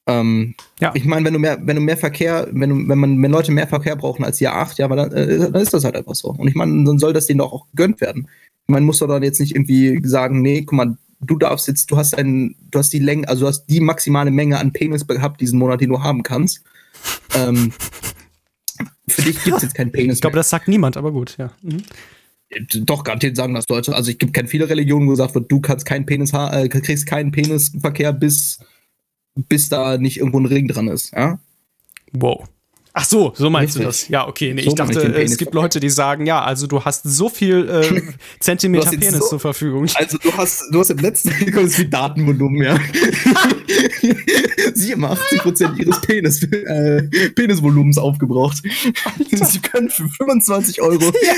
Ähm, ja. Ich meine, wenn du mehr, wenn du mehr Verkehr, wenn du, wenn man, wenn Leute mehr Verkehr brauchen als Jahr 8, ja, aber dann, äh, dann ist das halt einfach so. Und ich meine, dann soll das denen doch auch gegönnt werden man muss doch dann jetzt nicht irgendwie sagen, nee, guck mal, du darfst jetzt, du hast einen, du hast die Länge, also du hast die maximale Menge an Penis gehabt diesen Monat, den du haben kannst. ähm, für dich gibt es jetzt keinen Penis. Ich glaube, das sagt niemand, aber gut, ja. Mhm. Doch, garantiert sagen das Deutsche. Also ich keine viele Religionen, wo gesagt wird, du kannst keinen Penis äh, kriegst keinen Penisverkehr, bis, bis da nicht irgendwo ein Ring dran ist, ja. Wow. Ach so, so meinst Richtig. du das? Ja, okay. Nee, so ich dachte, ich es gibt Leute, die sagen, ja, also du hast so viel äh, Zentimeter Penis so, zur Verfügung. Also du hast, du hast im letzten Video das wie Datenvolumen, ja. Sie haben 80% ihres Penis, äh, Penisvolumens aufgebraucht. Alter. Sie können für 25 Euro ja,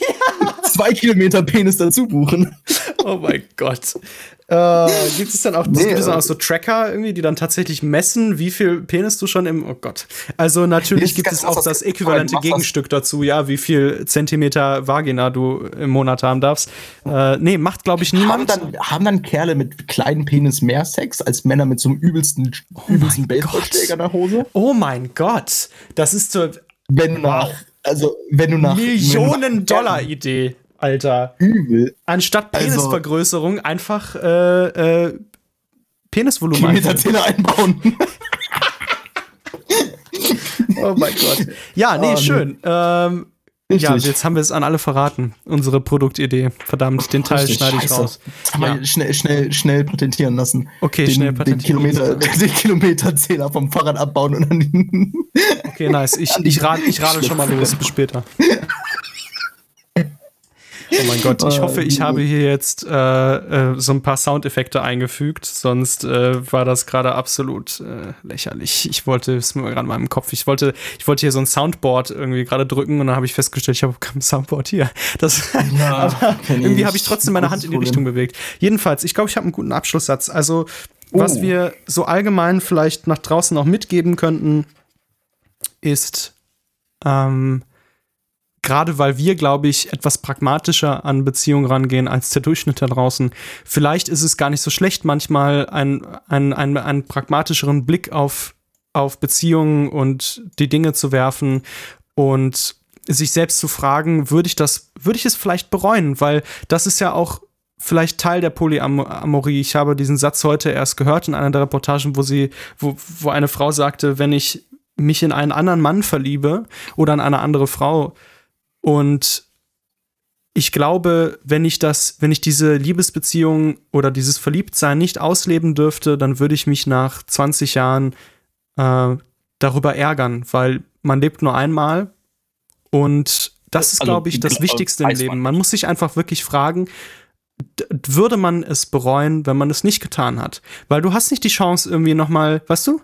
ja. Zwei Kilometer Penis dazu buchen. Oh mein Gott. Äh, gibt es dann auch, nee, gibt es dann auch so Tracker irgendwie, die dann tatsächlich messen, wie viel Penis du schon im. Oh Gott. Also natürlich gibt es auch das äquivalente Gegenstück dazu, ja, wie viel Zentimeter Vagina du im Monat haben darfst. Äh, nee, macht, glaube ich, niemand. Haben dann, haben dann Kerle mit kleinen Penis mehr Sex als Männer mit so einem übelsten, oh übelsten Baseballschläger in der Hose? Oh mein Gott. Das ist so. Wenn nach. Also, wenn du nach. Millionen-Dollar-Idee. Alter. Übel. Anstatt also Penisvergrößerung also, einfach äh, äh, Penisvolumen Kilometerzähler einbauen. oh mein Gott. Ja, nee, oh, schön. Ähm, ja, jetzt haben wir es an alle verraten. Unsere Produktidee. Verdammt, den Teil Richtig, schneide ich Scheiße. raus. Ja. schnell, schnell, schnell patentieren lassen. Okay, den, schnell patentieren. Den, Kilometer, den Kilometerzähler vom Fahrrad abbauen und dann. okay, nice. Ich, ich, rad, ich radel schon mal los. Bis später. Oh mein Gott, ich hoffe, ich habe hier jetzt äh, äh, so ein paar Soundeffekte eingefügt, sonst äh, war das gerade absolut äh, lächerlich. Ich wollte, es mir gerade in meinem Kopf, ich wollte, ich wollte hier so ein Soundboard irgendwie gerade drücken und dann habe ich festgestellt, ich habe kein Soundboard hier. Das, ja, irgendwie habe ich trotzdem meine Hand in die Richtung bewegt. Jedenfalls, ich glaube, ich habe einen guten Abschlusssatz. Also, oh. was wir so allgemein vielleicht nach draußen auch mitgeben könnten, ist, ähm, gerade weil wir, glaube ich, etwas pragmatischer an Beziehungen rangehen als der Durchschnitt da draußen. Vielleicht ist es gar nicht so schlecht, manchmal einen, einen, einen, einen pragmatischeren Blick auf, auf Beziehungen und die Dinge zu werfen und sich selbst zu fragen, würde ich das, würde ich es vielleicht bereuen? Weil das ist ja auch vielleicht Teil der Polyamorie. Ich habe diesen Satz heute erst gehört in einer der Reportagen, wo sie, wo, wo eine Frau sagte, wenn ich mich in einen anderen Mann verliebe oder in eine andere Frau, und ich glaube, wenn ich das, wenn ich diese Liebesbeziehung oder dieses Verliebtsein nicht ausleben dürfte, dann würde ich mich nach 20 Jahren äh, darüber ärgern, weil man lebt nur einmal und das ist, also, glaube ich, das Wichtigste im Leben. Man muss sich einfach wirklich fragen, würde man es bereuen, wenn man es nicht getan hat. Weil du hast nicht die Chance irgendwie nochmal, weißt du?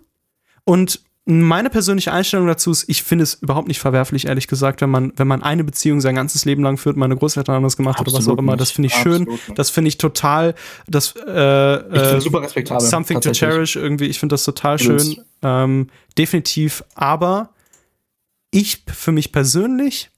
Und meine persönliche Einstellung dazu ist, ich finde es überhaupt nicht verwerflich, ehrlich gesagt, wenn man, wenn man eine Beziehung sein ganzes Leben lang führt, meine Großeltern haben das gemacht Absolut oder was auch immer. Das finde ich Absolut schön. Nicht. Das finde ich total, das, äh, ich super respektabel. Something to cherish irgendwie. Ich finde das total schön. Ähm, definitiv. Aber ich für mich persönlich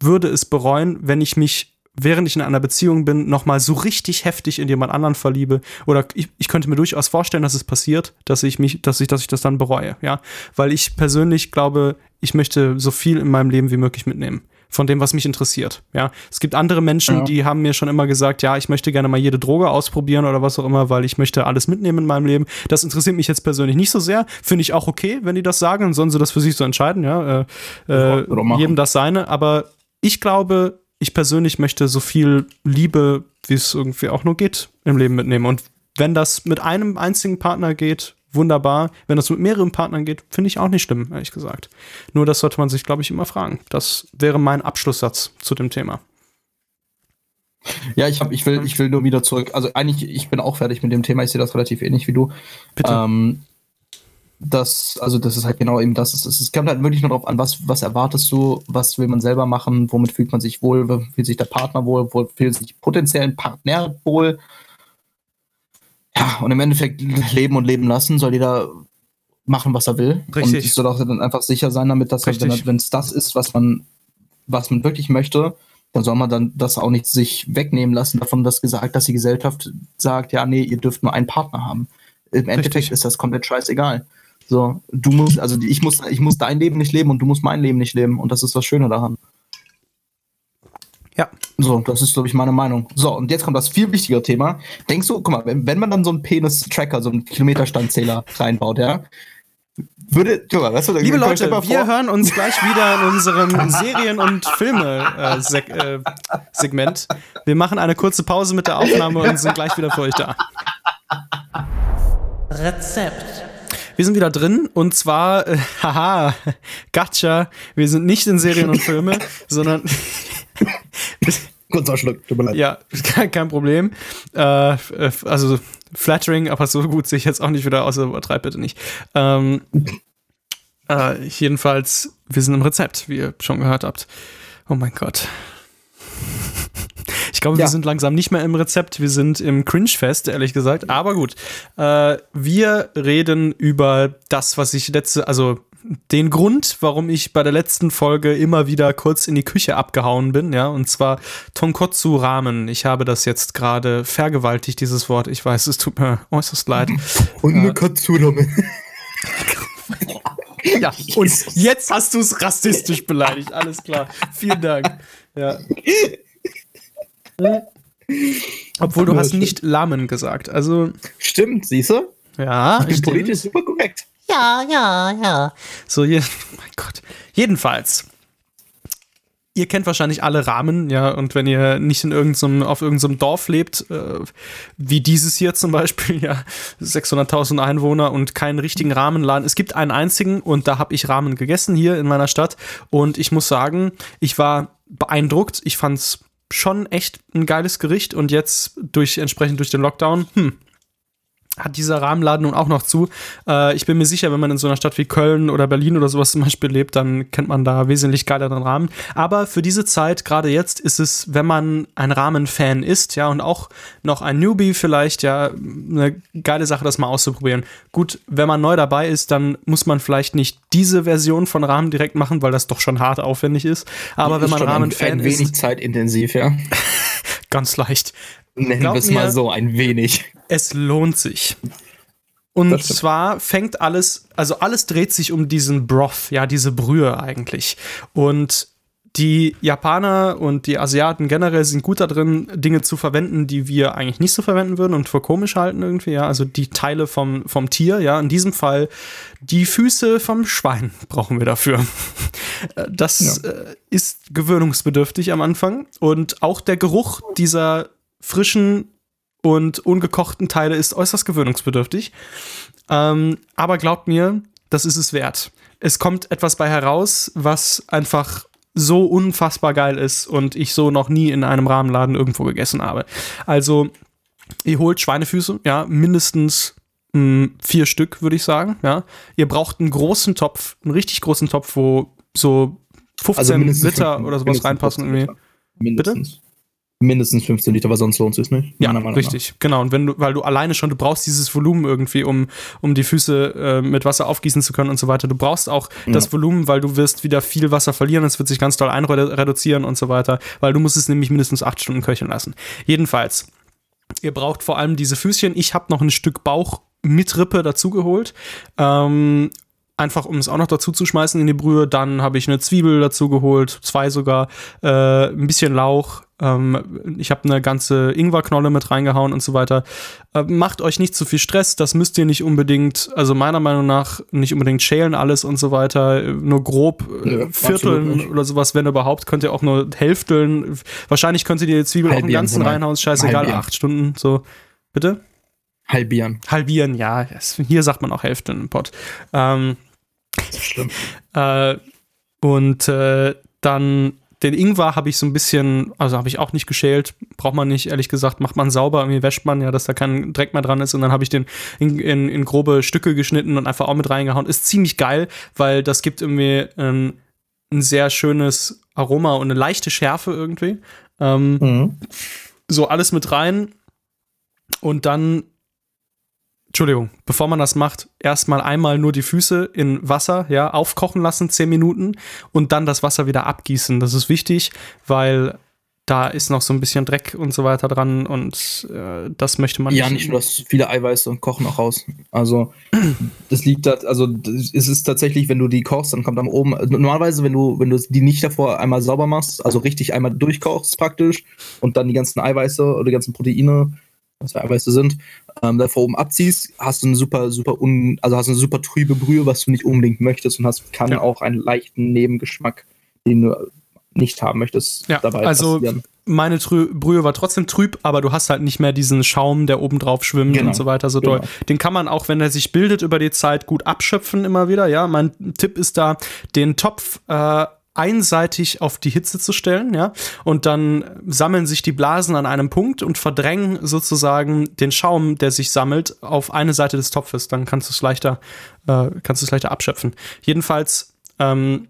würde es bereuen, wenn ich mich während ich in einer Beziehung bin, nochmal so richtig heftig in jemand anderen verliebe. Oder ich, ich könnte mir durchaus vorstellen, dass es passiert, dass ich mich, dass ich, dass ich das dann bereue, ja. Weil ich persönlich glaube, ich möchte so viel in meinem Leben wie möglich mitnehmen. Von dem, was mich interessiert. Ja, es gibt andere Menschen, ja. die haben mir schon immer gesagt, ja, ich möchte gerne mal jede Droge ausprobieren oder was auch immer, weil ich möchte alles mitnehmen in meinem Leben. Das interessiert mich jetzt persönlich nicht so sehr. Finde ich auch okay, wenn die das sagen, sollen sie das für sich so entscheiden. Ja, äh, äh, jedem das seine. Aber ich glaube, ich persönlich möchte so viel Liebe, wie es irgendwie auch nur geht, im Leben mitnehmen. Und wenn das mit einem einzigen Partner geht, wunderbar. Wenn das mit mehreren Partnern geht, finde ich auch nicht schlimm, ehrlich gesagt. Nur das sollte man sich, glaube ich, immer fragen. Das wäre mein Abschlusssatz zu dem Thema. Ja, ich, hab, ich, will, ich will nur wieder zurück. Also eigentlich, ich bin auch fertig mit dem Thema. Ich sehe das relativ ähnlich wie du. Bitte. Ähm, das, also das ist halt genau eben das. Es, es kommt halt wirklich nur darauf an, was, was erwartest du, was will man selber machen, womit fühlt man sich wohl, wo fühlt sich der Partner wohl, wo fühlt sich potenziellen Partner wohl. Ja, und im Endeffekt leben und leben lassen, soll jeder machen, was er will. Richtig. Und ich soll auch dann einfach sicher sein damit, dass er, wenn es das ist, was man, was man wirklich möchte, dann soll man dann das auch nicht sich wegnehmen lassen, davon, dass gesagt, dass die Gesellschaft sagt, ja, nee, ihr dürft nur einen Partner haben. Im Endeffekt Richtig. ist das komplett scheißegal. So, du musst, also ich muss, ich muss dein Leben nicht leben und du musst mein Leben nicht leben. Und das ist das Schöne daran. Ja. So, das ist, glaube ich, meine Meinung. So, und jetzt kommt das viel wichtigere Thema. Denkst du, guck mal, wenn, wenn man dann so einen Penis-Tracker, so einen Kilometerstandzähler reinbaut, ja, würde, guck mal, weißt du, Liebe Leute, wir hören uns gleich wieder in unserem Serien- und Filme-Segment. Äh, äh, wir machen eine kurze Pause mit der Aufnahme und sind gleich wieder für euch da. Rezept. Wir sind wieder drin und zwar, äh, haha, gotcha, wir sind nicht in Serien und Filme, sondern. Kurzer Schluck, tut mir leid. Ja, kein, kein Problem. Äh, also flattering, aber so gut sehe ich jetzt auch nicht wieder aus, übertreib bitte nicht. Ähm, äh, jedenfalls, wir sind im Rezept, wie ihr schon gehört habt. Oh mein Gott. Ich glaube, ja. wir sind langsam nicht mehr im Rezept, wir sind im Cringe-Fest, ehrlich gesagt. Aber gut, äh, wir reden über das, was ich letzte, also den Grund, warum ich bei der letzten Folge immer wieder kurz in die Küche abgehauen bin, ja, und zwar Tonkotsu Ramen. Ich habe das jetzt gerade vergewaltigt, dieses Wort. Ich weiß, es tut mir äußerst leid. Und eine Katsu Ramen. ja, und jetzt hast du es rassistisch beleidigt. Alles klar. Vielen Dank. Ja. Obwohl du hast nicht Lamen gesagt. Also. Stimmt, siehst du? Ja. Ich bin politisch super korrekt. Ja, ja, ja. So, oh mein Gott. Jedenfalls. Ihr kennt wahrscheinlich alle Rahmen, ja, und wenn ihr nicht in irgendeinem, auf irgendeinem Dorf lebt, äh, wie dieses hier zum Beispiel, ja, 600.000 Einwohner und keinen richtigen Rahmenladen. Es gibt einen einzigen und da habe ich Rahmen gegessen hier in meiner Stadt und ich muss sagen, ich war beeindruckt. Ich fand's schon echt ein geiles Gericht und jetzt durch entsprechend durch den Lockdown, hm, hat dieser Rahmenladen nun auch noch zu. Äh, ich bin mir sicher, wenn man in so einer Stadt wie Köln oder Berlin oder sowas zum Beispiel lebt, dann kennt man da wesentlich geileren Rahmen. Aber für diese Zeit, gerade jetzt, ist es, wenn man ein Rahmen-Fan ist, ja, und auch noch ein Newbie vielleicht, ja, eine geile Sache, das mal auszuprobieren. Gut, wenn man neu dabei ist, dann muss man vielleicht nicht diese Version von Rahmen direkt machen, weil das doch schon hart aufwendig ist. Aber wenn man Rahmen-Fan ist. Ein wenig zeitintensiv, ja. ganz leicht. Nennen wir es mal so, ein wenig. Es lohnt sich. Und zwar fängt alles, also alles dreht sich um diesen Broth, ja, diese Brühe eigentlich. Und die Japaner und die Asiaten generell sind gut darin, Dinge zu verwenden, die wir eigentlich nicht so verwenden würden und für komisch halten irgendwie, ja. Also die Teile vom, vom Tier, ja. In diesem Fall die Füße vom Schwein brauchen wir dafür. Das ja. Äh, ist gewöhnungsbedürftig am Anfang. Und auch der Geruch dieser frischen und ungekochten Teile ist äußerst gewöhnungsbedürftig. Ähm, aber glaubt mir, das ist es wert. Es kommt etwas bei heraus, was einfach so unfassbar geil ist und ich so noch nie in einem Rahmenladen irgendwo gegessen habe. Also, ihr holt Schweinefüße, ja, mindestens mh, hm, vier Stück, würde ich sagen, ja. Ihr braucht einen großen Topf, einen richtig großen Topf, wo so 15 also Liter 15, oder sowas reinpassen. Mindestens. Bitte? Mindestens 15 Liter, weil sonst lohnt es sich nicht. Ja, richtig, nach. genau. Und wenn du, weil du alleine schon, du brauchst dieses Volumen irgendwie, um, um die Füße äh, mit Wasser aufgießen zu können und so weiter. Du brauchst auch ja. das Volumen, weil du wirst wieder viel Wasser verlieren, es wird sich ganz doll einreduzieren und so weiter, weil du musst es nämlich mindestens acht Stunden köcheln lassen. Jedenfalls, ihr braucht vor allem diese Füßchen. Ich habe noch ein Stück Bauch mit Rippe dazugeholt. Ähm, einfach um es auch noch dazu zu schmeißen in die Brühe. Dann habe ich eine Zwiebel dazu geholt, zwei sogar, äh, ein bisschen Lauch. Ähm, ich habe eine ganze Ingwerknolle mit reingehauen und so weiter. Äh, macht euch nicht zu viel Stress, das müsst ihr nicht unbedingt, also meiner Meinung nach nicht unbedingt schälen alles und so weiter. Nur grob äh, ja, vierteln oder sowas, wenn überhaupt, könnt ihr auch nur hälfteln. Wahrscheinlich könnt ihr die Zwiebel Halbieren, auch im Ganzen reinhauen, scheißegal, Halbieren. acht Stunden, so. Bitte? Halbieren. Halbieren, ja. Hier sagt man auch Hälfte im Pott. Ähm, das ist schlimm. Äh, und äh, dann den Ingwer habe ich so ein bisschen, also habe ich auch nicht geschält, braucht man nicht, ehrlich gesagt, macht man sauber, irgendwie wäscht man ja, dass da kein Dreck mehr dran ist und dann habe ich den in, in, in, grobe Stücke geschnitten und einfach auch mit reingehauen. Ist ziemlich geil, weil das gibt irgendwie ein, ein sehr schönes Aroma und eine leichte Schärfe irgendwie. Ähm, mhm. So alles mit rein und dann Entschuldigung, bevor man das macht, erstmal einmal nur die Füße in Wasser, ja, aufkochen lassen, 10 Minuten und dann das Wasser wieder abgießen. Das ist wichtig, weil da ist noch so ein bisschen Dreck und so weiter dran und äh, das möchte man ja, nicht. Ja, nicht nur das viele Eiweiße und kochen auch raus. Also das liegt da, also es ist tatsächlich, wenn du die kochst, dann kommt am oben, normalerweise, wenn du, wenn du die nicht davor einmal sauber machst, also richtig einmal durchkochst praktisch und dann die ganzen Eiweiße oder die ganzen Proteine was Eiweiße sind, ähm, davor oben abziehst, hast du eine super, super un, also hast eine super trübe Brühe, was du nicht unbedingt möchtest und hast kann ja. auch einen leichten Nebengeschmack, den du nicht haben möchtest, ja, dabei also passieren. meine Trü Brühe war trotzdem trüb, aber du hast halt nicht mehr diesen Schaum, der oben drauf schwimmt genau. und so weiter so genau. doll. Den kann man auch, wenn er sich bildet über die Zeit, gut abschöpfen immer wieder. Ja, mein Tipp ist da, den Topf äh, einseitig auf die Hitze zu stellen, ja, und dann sammeln sich die Blasen an einem Punkt und verdrängen sozusagen den Schaum, der sich sammelt, auf eine Seite des Topfes. Dann kannst du es leichter, äh, kannst du es leichter abschöpfen. Jedenfalls ähm,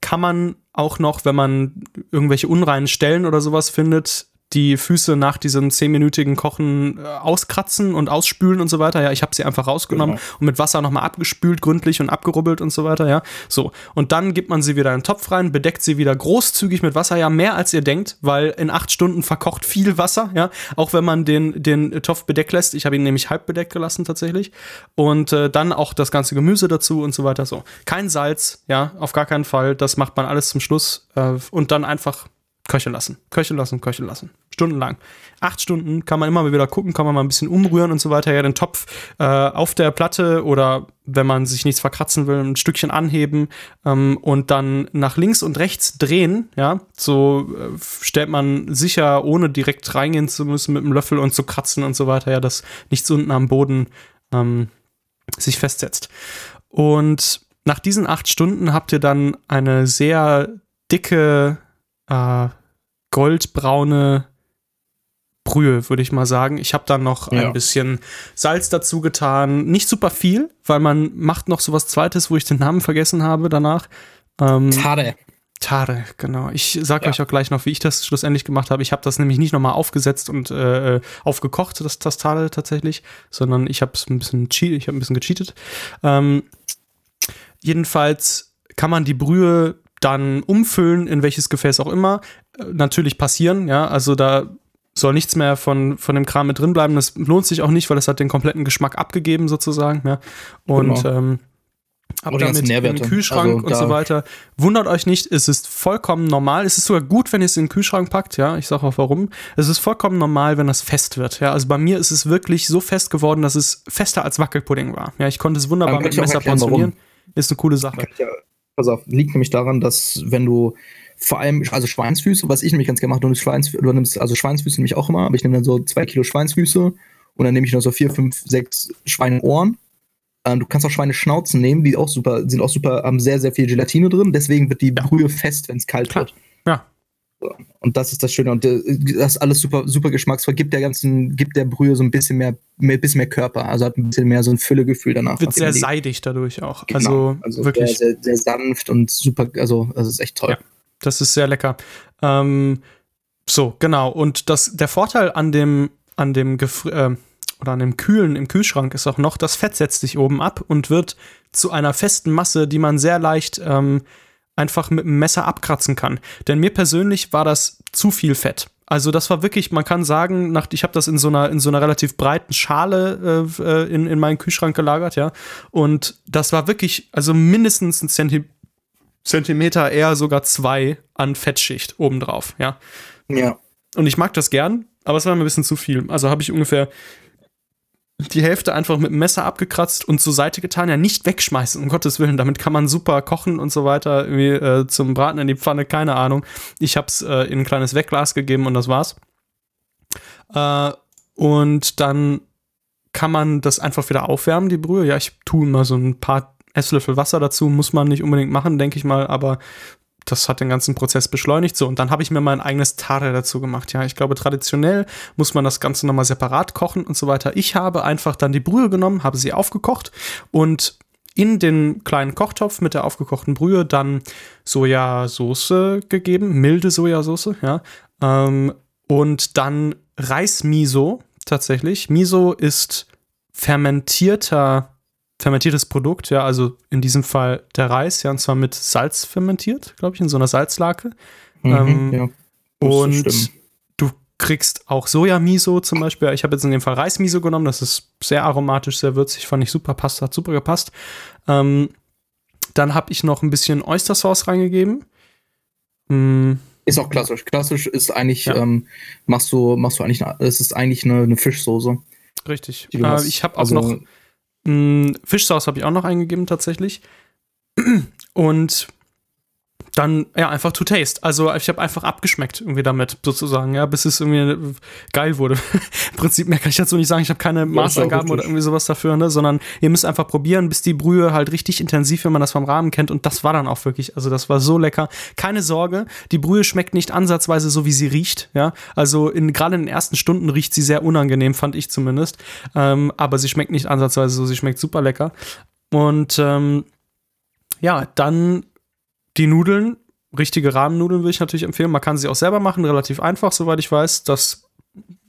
kann man auch noch, wenn man irgendwelche unreinen Stellen oder sowas findet, die Füße nach diesem zehnminütigen Kochen äh, auskratzen und ausspülen und so weiter. Ja, ich habe sie einfach rausgenommen genau. und mit Wasser nochmal abgespült, gründlich und abgerubbelt und so weiter. Ja, so. Und dann gibt man sie wieder in den Topf rein, bedeckt sie wieder großzügig mit Wasser. Ja, mehr als ihr denkt, weil in acht Stunden verkocht viel Wasser. Ja, auch wenn man den, den Topf bedeckt lässt. Ich habe ihn nämlich halb bedeckt gelassen tatsächlich. Und äh, dann auch das ganze Gemüse dazu und so weiter. So. Kein Salz, ja, auf gar keinen Fall. Das macht man alles zum Schluss. Äh, und dann einfach köcheln lassen, köcheln lassen, köcheln lassen. Stundenlang. Acht Stunden kann man immer wieder gucken, kann man mal ein bisschen umrühren und so weiter. Ja, den Topf äh, auf der Platte oder wenn man sich nichts verkratzen will, ein Stückchen anheben ähm, und dann nach links und rechts drehen. Ja, so äh, stellt man sicher, ohne direkt reingehen zu müssen mit dem Löffel und zu kratzen und so weiter, ja, dass nichts unten am Boden ähm, sich festsetzt. Und nach diesen acht Stunden habt ihr dann eine sehr dicke äh, goldbraune Brühe, würde ich mal sagen. Ich habe dann noch ja. ein bisschen Salz dazu getan. Nicht super viel, weil man macht noch so was Zweites, wo ich den Namen vergessen habe danach. Ähm, Tare. Tare, genau. Ich sage ja. euch auch gleich noch, wie ich das schlussendlich gemacht habe. Ich habe das nämlich nicht nochmal aufgesetzt und äh, aufgekocht, das, das Tare tatsächlich, sondern ich habe es ein bisschen, ich habe ein bisschen gecheatet. Ähm, jedenfalls kann man die Brühe dann umfüllen, in welches Gefäß auch immer. Natürlich passieren, ja, also da soll nichts mehr von, von dem Kram mit drin bleiben. Das lohnt sich auch nicht, weil das hat den kompletten Geschmack abgegeben, sozusagen, ja. Und genau. ähm, Habt damit im Kühlschrank also, und so weiter. Wundert euch nicht, es ist vollkommen normal. Es ist sogar gut, wenn ihr es in den Kühlschrank packt, ja. Ich sage auch warum. Es ist vollkommen normal, wenn das fest wird. Ja, also bei mir ist es wirklich so fest geworden, dass es fester als Wackelpudding war. Ja, ich konnte es wunderbar mit dem Messer portionieren. Ist eine coole Sache. Ja, pass auf, liegt nämlich daran, dass wenn du vor allem, also Schweinsfüße, was ich nämlich ganz gerne mache, du nimmst, Schweinsfü du nimmst also Schweinsfüße nämlich auch immer, aber ich nehme dann so zwei Kilo Schweinsfüße und dann nehme ich noch so vier, fünf, sechs Schweineohren Ähm, du kannst auch Schweineschnauzen nehmen, die auch super, sind auch super, haben sehr, sehr viel Gelatine drin. Deswegen wird die. Brühe fest, wenn es kalt Klar. wird. Ja. Und das ist das Schöne. Und äh, das ist alles super, super geschmacksvoll. Gibt der ganzen, gibt der Brühe so ein bisschen mehr, ein bisschen mehr Körper. Also hat ein bisschen mehr so ein Füllegefühl danach. Wird sehr seidig dadurch auch. Genau. Also, also wirklich. Sehr, sehr, sehr, sanft und super, also das ist echt toll. Ja, das ist sehr lecker. Ähm, so, genau. Und das, der Vorteil an dem, an dem Gefri äh, oder an dem Kühlen im Kühlschrank ist auch noch, das Fett setzt sich oben ab und wird zu einer festen Masse, die man sehr leicht ähm, einfach mit dem Messer abkratzen kann. Denn mir persönlich war das zu viel Fett. Also das war wirklich, man kann sagen, nach, ich habe das in so einer in so einer relativ breiten Schale äh, äh, in, in meinen Kühlschrank gelagert, ja. Und das war wirklich, also mindestens ein Zenti Zentimeter, eher sogar zwei an Fettschicht obendrauf, ja. Ja. Und ich mag das gern, aber es war mir ein bisschen zu viel. Also habe ich ungefähr die Hälfte einfach mit dem Messer abgekratzt und zur Seite getan. Ja, nicht wegschmeißen, um Gottes Willen. Damit kann man super kochen und so weiter. Irgendwie äh, zum Braten in die Pfanne, keine Ahnung. Ich habe es äh, in ein kleines Wegglas gegeben und das war's. Äh, und dann kann man das einfach wieder aufwärmen, die Brühe. Ja, ich tue mal so ein paar Esslöffel Wasser dazu. Muss man nicht unbedingt machen, denke ich mal. Aber das hat den ganzen Prozess beschleunigt. So, und dann habe ich mir mein eigenes Tare dazu gemacht. Ja, ich glaube, traditionell muss man das Ganze nochmal separat kochen und so weiter. Ich habe einfach dann die Brühe genommen, habe sie aufgekocht und in den kleinen Kochtopf mit der aufgekochten Brühe dann Sojasauce gegeben, milde Sojasauce, ja. Ähm, und dann Reismiso tatsächlich. Miso ist fermentierter fermentiertes Produkt, ja, also in diesem Fall der Reis, ja, und zwar mit Salz fermentiert, glaube ich, in so einer Salzlake. Mhm, ähm, ja, und du kriegst auch Sojamiso zum Beispiel. Ich habe jetzt in dem Fall Reismiso genommen, das ist sehr aromatisch, sehr würzig, fand ich super, passt, hat super gepasst. Ähm, dann habe ich noch ein bisschen Oystersauce reingegeben. Mhm. Ist auch klassisch. Klassisch ist eigentlich, ja. ähm, machst du, machst du eigentlich, es ist eigentlich eine, eine Fischsoße. Richtig. Äh, ich habe auch also, noch hm, Fischsauce habe ich auch noch eingegeben tatsächlich. Und dann ja einfach to taste. Also ich habe einfach abgeschmeckt irgendwie damit sozusagen, ja, bis es irgendwie geil wurde. Im Prinzip mehr kann ich dazu nicht sagen. Ich habe keine Maßangaben oder irgendwie sowas dafür, ne, sondern ihr müsst einfach probieren, bis die Brühe halt richtig intensiv, wenn man das vom Rahmen kennt. Und das war dann auch wirklich, also das war so lecker. Keine Sorge, die Brühe schmeckt nicht ansatzweise so, wie sie riecht, ja. Also in gerade in den ersten Stunden riecht sie sehr unangenehm, fand ich zumindest. Ähm, aber sie schmeckt nicht ansatzweise so, sie schmeckt super lecker. Und ähm, ja, dann die Nudeln, richtige Rahmennudeln würde ich natürlich empfehlen. Man kann sie auch selber machen, relativ einfach, soweit ich weiß. Das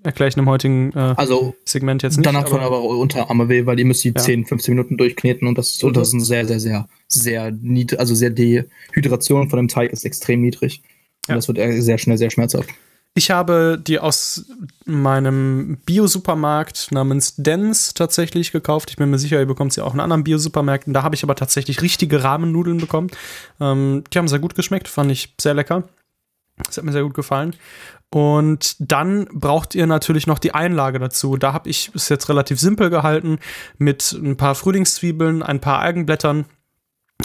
erkläre ich in einem heutigen äh, also, Segment jetzt nicht. Danach von aber Unterarme weh, weil ihr müsst die ja. 10, 15 Minuten durchkneten und das, und das ist ein sehr, sehr, sehr, sehr niedrig, also sehr die Hydration von dem Teig ist extrem niedrig. Und ja. das wird sehr schnell sehr schmerzhaft. Ich habe die aus meinem Bio-Supermarkt namens Dens tatsächlich gekauft. Ich bin mir sicher, ihr bekommt sie auch in anderen Bio-Supermärkten. Da habe ich aber tatsächlich richtige Rahmennudeln bekommen. Ähm, die haben sehr gut geschmeckt, fand ich sehr lecker. Das hat mir sehr gut gefallen. Und dann braucht ihr natürlich noch die Einlage dazu. Da habe ich es jetzt relativ simpel gehalten mit ein paar Frühlingszwiebeln, ein paar Algenblättern.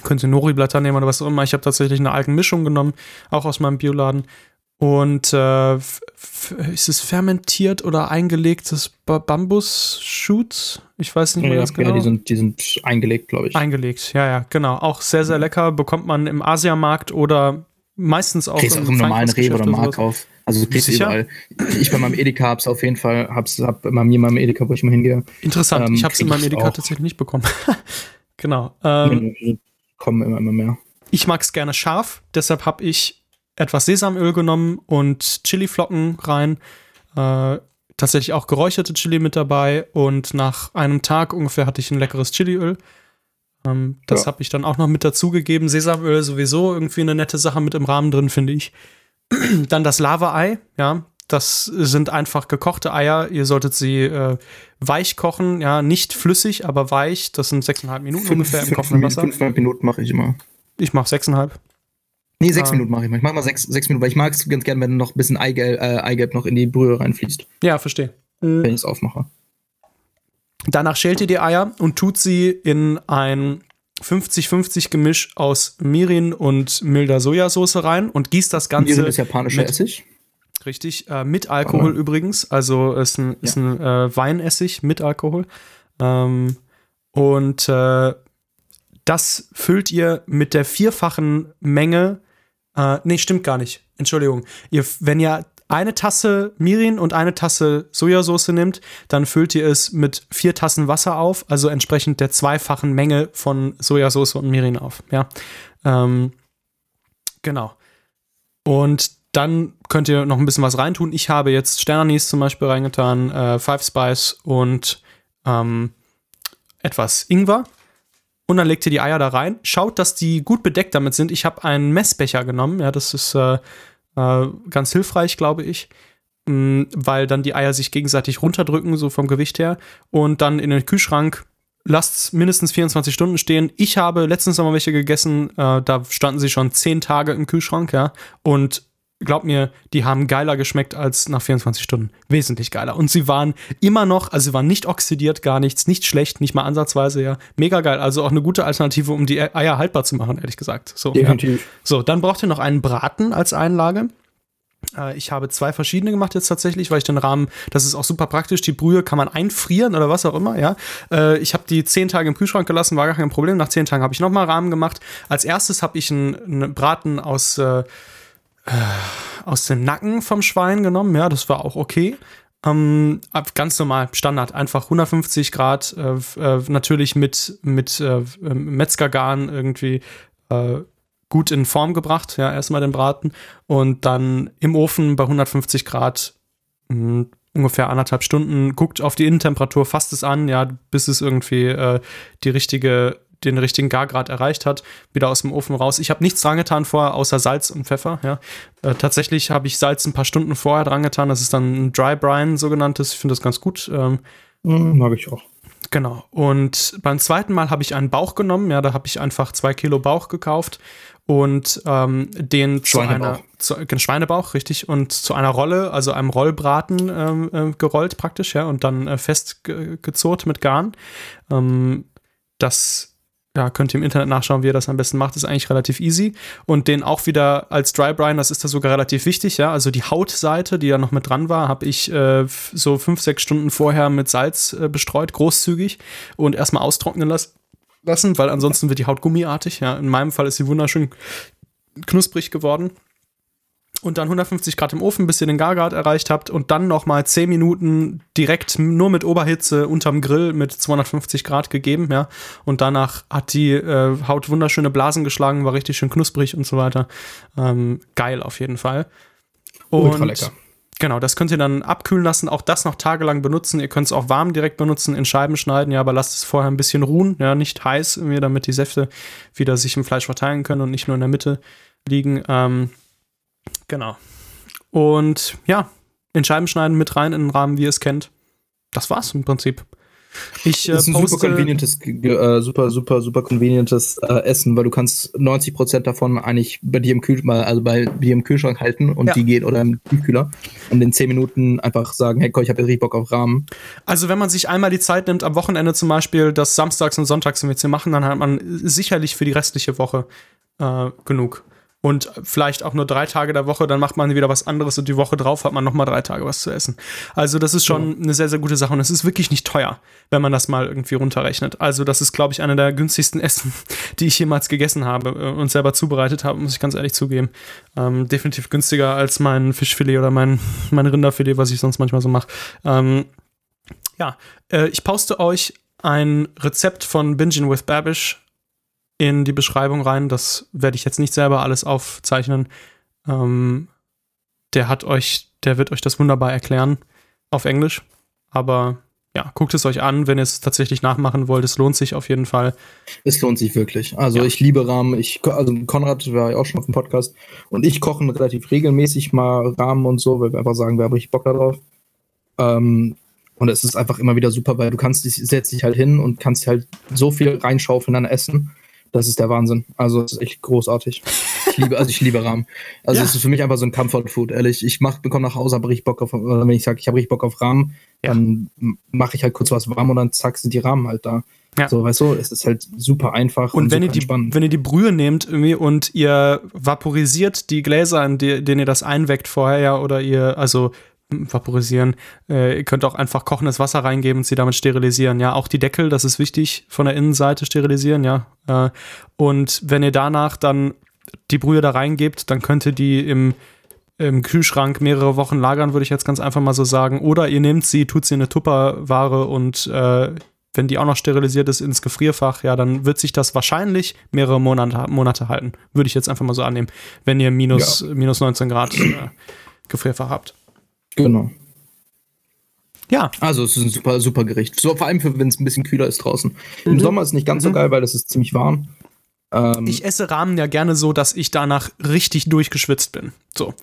Könnt ihr Nori-Blätter nehmen oder was auch immer. Ich habe tatsächlich eine Algenmischung genommen, auch aus meinem Bioladen. Und äh, ist es fermentiert oder eingelegtes Bambus-Shoots? Ich weiß nicht mehr ja, ganz genau. Ja, die sind, die sind eingelegt, glaube ich. Eingelegt, ja, ja, genau. Auch sehr, sehr lecker. Bekommt man im Asiamarkt oder meistens auch kriegst im, auch im normalen Rewe oder Markauf. Also du kriegst überall. Ich bei meinem Edeka hab's auf jeden Fall, hab's hab bei mir in meinem Edeka, wo ich mal hingehe. Interessant, ähm, ich hab's in meinem Edeka auch. tatsächlich nicht bekommen. genau. Ähm, kommen immer, immer mehr. Ich mag's gerne scharf, deshalb habe ich etwas Sesamöl genommen und Chiliflocken rein. Äh, tatsächlich auch geräucherte Chili mit dabei und nach einem Tag ungefähr hatte ich ein leckeres Chiliöl. Ähm, das ja. habe ich dann auch noch mit dazugegeben. Sesamöl sowieso irgendwie eine nette Sache mit im Rahmen drin, finde ich. dann das Lava-Ei, ja. Das sind einfach gekochte Eier. Ihr solltet sie äh, weich kochen, ja, nicht flüssig, aber weich. Das sind sechseinhalb Minuten fünf, ungefähr im kochenden Wasser. Fünfeinhalb Minuten mache ich immer. Ich mache sechseinhalb. Nee, sechs ah. Minuten mache ich mal. Ich mache mal sechs, sechs Minuten, weil ich mag es ganz gerne, wenn noch ein bisschen Eigelb, äh, Eigelb noch in die Brühe reinfließt. Ja, verstehe. Wenn ich es aufmache. Danach schält ihr die Eier und tut sie in ein 50-50 Gemisch aus Mirin und milder Sojasauce rein und gießt das Ganze. Mirin ist japanischer Essig. Richtig, äh, mit Alkohol oh. übrigens. Also ist ein, ist ja. ein äh, Weinessig mit Alkohol. Ähm, Und äh, das füllt ihr mit der vierfachen Menge. Äh, nee, stimmt gar nicht. Entschuldigung. Ihr, wenn ihr eine Tasse Mirin und eine Tasse Sojasauce nimmt, dann füllt ihr es mit vier Tassen Wasser auf, also entsprechend der zweifachen Menge von Sojasauce und Mirin auf. Ja, ähm, genau. Und dann könnt ihr noch ein bisschen was reintun. Ich habe jetzt Sternis zum Beispiel reingetan, äh, Five Spice und ähm, etwas Ingwer. Und dann legt ihr die Eier da rein. Schaut, dass die gut bedeckt damit sind. Ich habe einen Messbecher genommen. Ja, das ist äh, äh, ganz hilfreich, glaube ich. Mm, weil dann die Eier sich gegenseitig runterdrücken, so vom Gewicht her. Und dann in den Kühlschrank lasst mindestens 24 Stunden stehen. Ich habe letztens noch mal welche gegessen, äh, da standen sie schon 10 Tage im Kühlschrank, ja. Und glaub mir, die haben geiler geschmeckt als nach 24 Stunden. Wesentlich geiler. Und sie waren immer noch, also sie waren nicht oxidiert, gar nichts, nicht schlecht, nicht mal ansatzweise, ja. Mega geil. Also auch eine gute Alternative, um die Eier haltbar zu machen, ehrlich gesagt. So, Definitiv. Ja. So, dann braucht ihr noch einen Braten als Einlage. Äh, ich habe zwei verschiedene gemacht jetzt tatsächlich, weil ich den Rahmen, das ist auch super praktisch, die Brühe kann man einfrieren oder was auch immer, ja. Äh, ich habe die zehn Tage im Kühlschrank gelassen, war gar kein Problem. Nach zehn Tagen habe ich nochmal Rahmen gemacht. Als erstes habe ich einen, einen Braten aus äh, aus dem Nacken vom Schwein genommen. Ja, das war auch okay. Ähm, ganz normal, Standard, einfach 150 Grad, äh, äh, natürlich mit, mit äh, Metzgergarn irgendwie äh, gut in Form gebracht. Ja, erstmal den Braten und dann im Ofen bei 150 Grad mh, hm, ungefähr anderthalb Stunden. Guckt auf die Innentemperatur, fasst es an, ja, bis es irgendwie äh, die richtige den richtigen Gargrad erreicht hat, wieder aus dem Ofen raus. Ich habe nichts dran getan vorher, außer Salz und Pfeffer. Ja. Äh, tatsächlich habe ich Salz ein paar Stunden vorher dran getan. Das ist dann ein Dry Brine, sogenanntes. Ich finde das ganz gut. Ähm, mm, mag ich auch. Genau. Und beim zweiten Mal habe ich einen Bauch genommen. Ja, da habe ich einfach zwei Kilo Bauch gekauft und ähm, den zu einer zu, Schweinebauch, richtig, und zu einer Rolle, also einem Rollbraten ähm, äh, gerollt praktisch, ja, und dann äh, festgezurrt mit Garn. Ähm, das ja, könnt ihr im Internet nachschauen, wie ihr das am besten macht. ist eigentlich relativ easy. Und den auch wieder als Dry Brine, das ist da sogar relativ wichtig, ja. Also die Hautseite, die da noch mit dran war, habe ich äh, so fünf, sechs Stunden vorher mit Salz äh, bestreut, großzügig und erstmal austrocknen las lassen, weil ansonsten wird die Haut gummiartig, ja. In meinem Fall ist sie wunderschön knusprig geworden und dann 150 Grad im Ofen, bis ihr den Gargrad erreicht habt und dann noch mal 10 Minuten direkt nur mit Oberhitze unterm Grill mit 250 Grad gegeben, ja. Und danach hat die äh, Haut wunderschöne Blasen geschlagen, war richtig schön knusprig und so weiter. Ähm, geil auf jeden Fall. Und Ultra lecker. Genau, das könnt ihr dann abkühlen lassen, auch das noch tagelang benutzen. Ihr könnt es auch warm direkt benutzen, in Scheiben schneiden, ja, aber lasst es vorher ein bisschen ruhen, ja, nicht heiß, damit die Säfte wieder sich im Fleisch verteilen können und nicht nur in der Mitte liegen. Ähm, Genau. Und ja, in Scheiben schneiden mit rein in den Rahmen, wie ihr es kennt. Das war's im Prinzip. Ich äh, das ist ein super convenientes, äh, super, super, super convenientes äh, Essen, weil du kannst 90 Prozent davon eigentlich bei dir im Kühlschrank, also bei dir im Kühlschrank halten und ja. die geht oder im Kühlkühler und in 10 Minuten einfach sagen, hey, komm, ich habe richtig Bock auf Rahmen. Also wenn man sich einmal die Zeit nimmt, am Wochenende zum Beispiel, das samstags und sonntags, jetzt hier machen, dann hat man sicherlich für die restliche Woche äh, genug und vielleicht auch nur drei Tage der Woche, dann macht man wieder was anderes und die Woche drauf hat man nochmal drei Tage was zu essen. Also das ist schon eine sehr, sehr gute Sache und es ist wirklich nicht teuer, wenn man das mal irgendwie runterrechnet. Also das ist, glaube ich, eine der günstigsten Essen, die ich jemals gegessen habe äh, und selber zubereitet habe, muss ich ganz ehrlich zugeben. Ähm, definitiv günstiger als mein Fischfilet oder mein, mein Rinderfilet, was ich sonst manchmal so mache. Ähm, ja, äh, ich poste euch ein Rezept von Bingin with Babish in die Beschreibung rein. Das werde ich jetzt nicht selber alles aufzeichnen. Ähm, der hat euch, der wird euch das wunderbar erklären auf Englisch. Aber ja, guckt es euch an, wenn ihr es tatsächlich nachmachen wollt. Es lohnt sich auf jeden Fall. Es lohnt sich wirklich. Also ja. ich liebe Rahmen. Ich, also Konrad war ja auch schon auf dem Podcast und ich kochen relativ regelmäßig mal Rahmen und so, weil wir einfach sagen, wir haben richtig Bock darauf. Ähm, und es ist einfach immer wieder super, weil du kannst dich, setzt dich halt hin und kannst halt so viel reinschaufeln an Essen das ist der Wahnsinn. Also es ist echt großartig. Ich liebe, also ich liebe Rahmen. Also ja. es ist für mich einfach so ein Comfort Food, ehrlich. Ich mach, bekomme nach Hause, habe richtig Bock auf, wenn ich sage, ich habe richtig Bock auf Rahmen, ja. dann mache ich halt kurz was warm und dann zack sind die Rahmen halt da. Ja. So, weißt du, es ist halt super einfach. Und, und wenn, ihr die, wenn ihr die Brühe nehmt irgendwie und ihr vaporisiert die Gläser, in die, denen ihr das einweckt vorher, ja, oder ihr, also vaporisieren. Äh, ihr könnt auch einfach kochendes Wasser reingeben und sie damit sterilisieren. Ja, auch die Deckel, das ist wichtig, von der Innenseite sterilisieren, ja. Äh, und wenn ihr danach dann die Brühe da reingebt, dann könnt ihr die im, im Kühlschrank mehrere Wochen lagern, würde ich jetzt ganz einfach mal so sagen. Oder ihr nehmt sie, tut sie in eine Tupperware und äh, wenn die auch noch sterilisiert ist ins Gefrierfach, ja, dann wird sich das wahrscheinlich mehrere Monate, Monate halten. Würde ich jetzt einfach mal so annehmen, wenn ihr minus, ja. minus 19 Grad äh, Gefrierfach habt. Genau. Ja. Also es ist ein super, super Gericht. So, vor allem, wenn es ein bisschen kühler ist draußen. Mhm. Im Sommer ist es nicht ganz mhm. so geil, weil es ist ziemlich warm. Ähm, ich esse Rahmen ja gerne so, dass ich danach richtig durchgeschwitzt bin. So.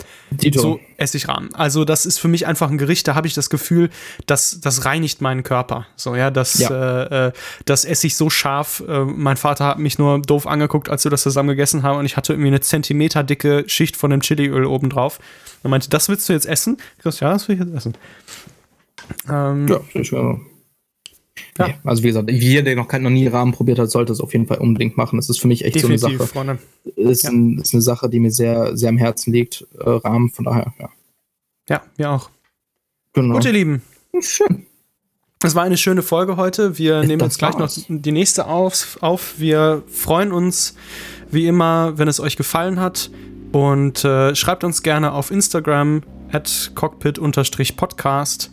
So esse ich Rahmen. Also, das ist für mich einfach ein Gericht, da habe ich das Gefühl, dass das reinigt meinen Körper. So, ja, das, ja. Äh, äh, das esse ich so scharf. Äh, mein Vater hat mich nur doof angeguckt, als wir das zusammen gegessen haben und ich hatte irgendwie eine Zentimeter dicke Schicht von dem Chiliöl oben drauf. Er meinte, das willst du jetzt essen? Ich dachte, ja, das will ich jetzt essen. Ähm, ja, ich will ja. Nee, also wie gesagt, jeder, der noch, kein, noch nie Rahmen probiert hat, sollte es auf jeden Fall unbedingt machen. Das ist für mich echt Definitiv, so eine Sache. Freunde. Ist, ja. ein, ist eine Sache, die mir sehr, sehr am Herzen liegt. Äh, Rahmen, von daher, ja. Ja, mir auch. Genau. Gut, ihr Lieben. Schön. Es war eine schöne Folge heute. Wir nehmen jetzt gleich noch die nächste auf, auf. Wir freuen uns wie immer, wenn es euch gefallen hat. Und äh, schreibt uns gerne auf Instagram at cockpit-podcast.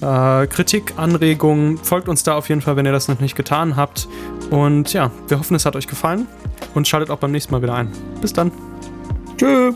Äh, Kritik, Anregungen, folgt uns da auf jeden Fall, wenn ihr das noch nicht getan habt. Und ja, wir hoffen, es hat euch gefallen und schaltet auch beim nächsten Mal wieder ein. Bis dann. Tschüss.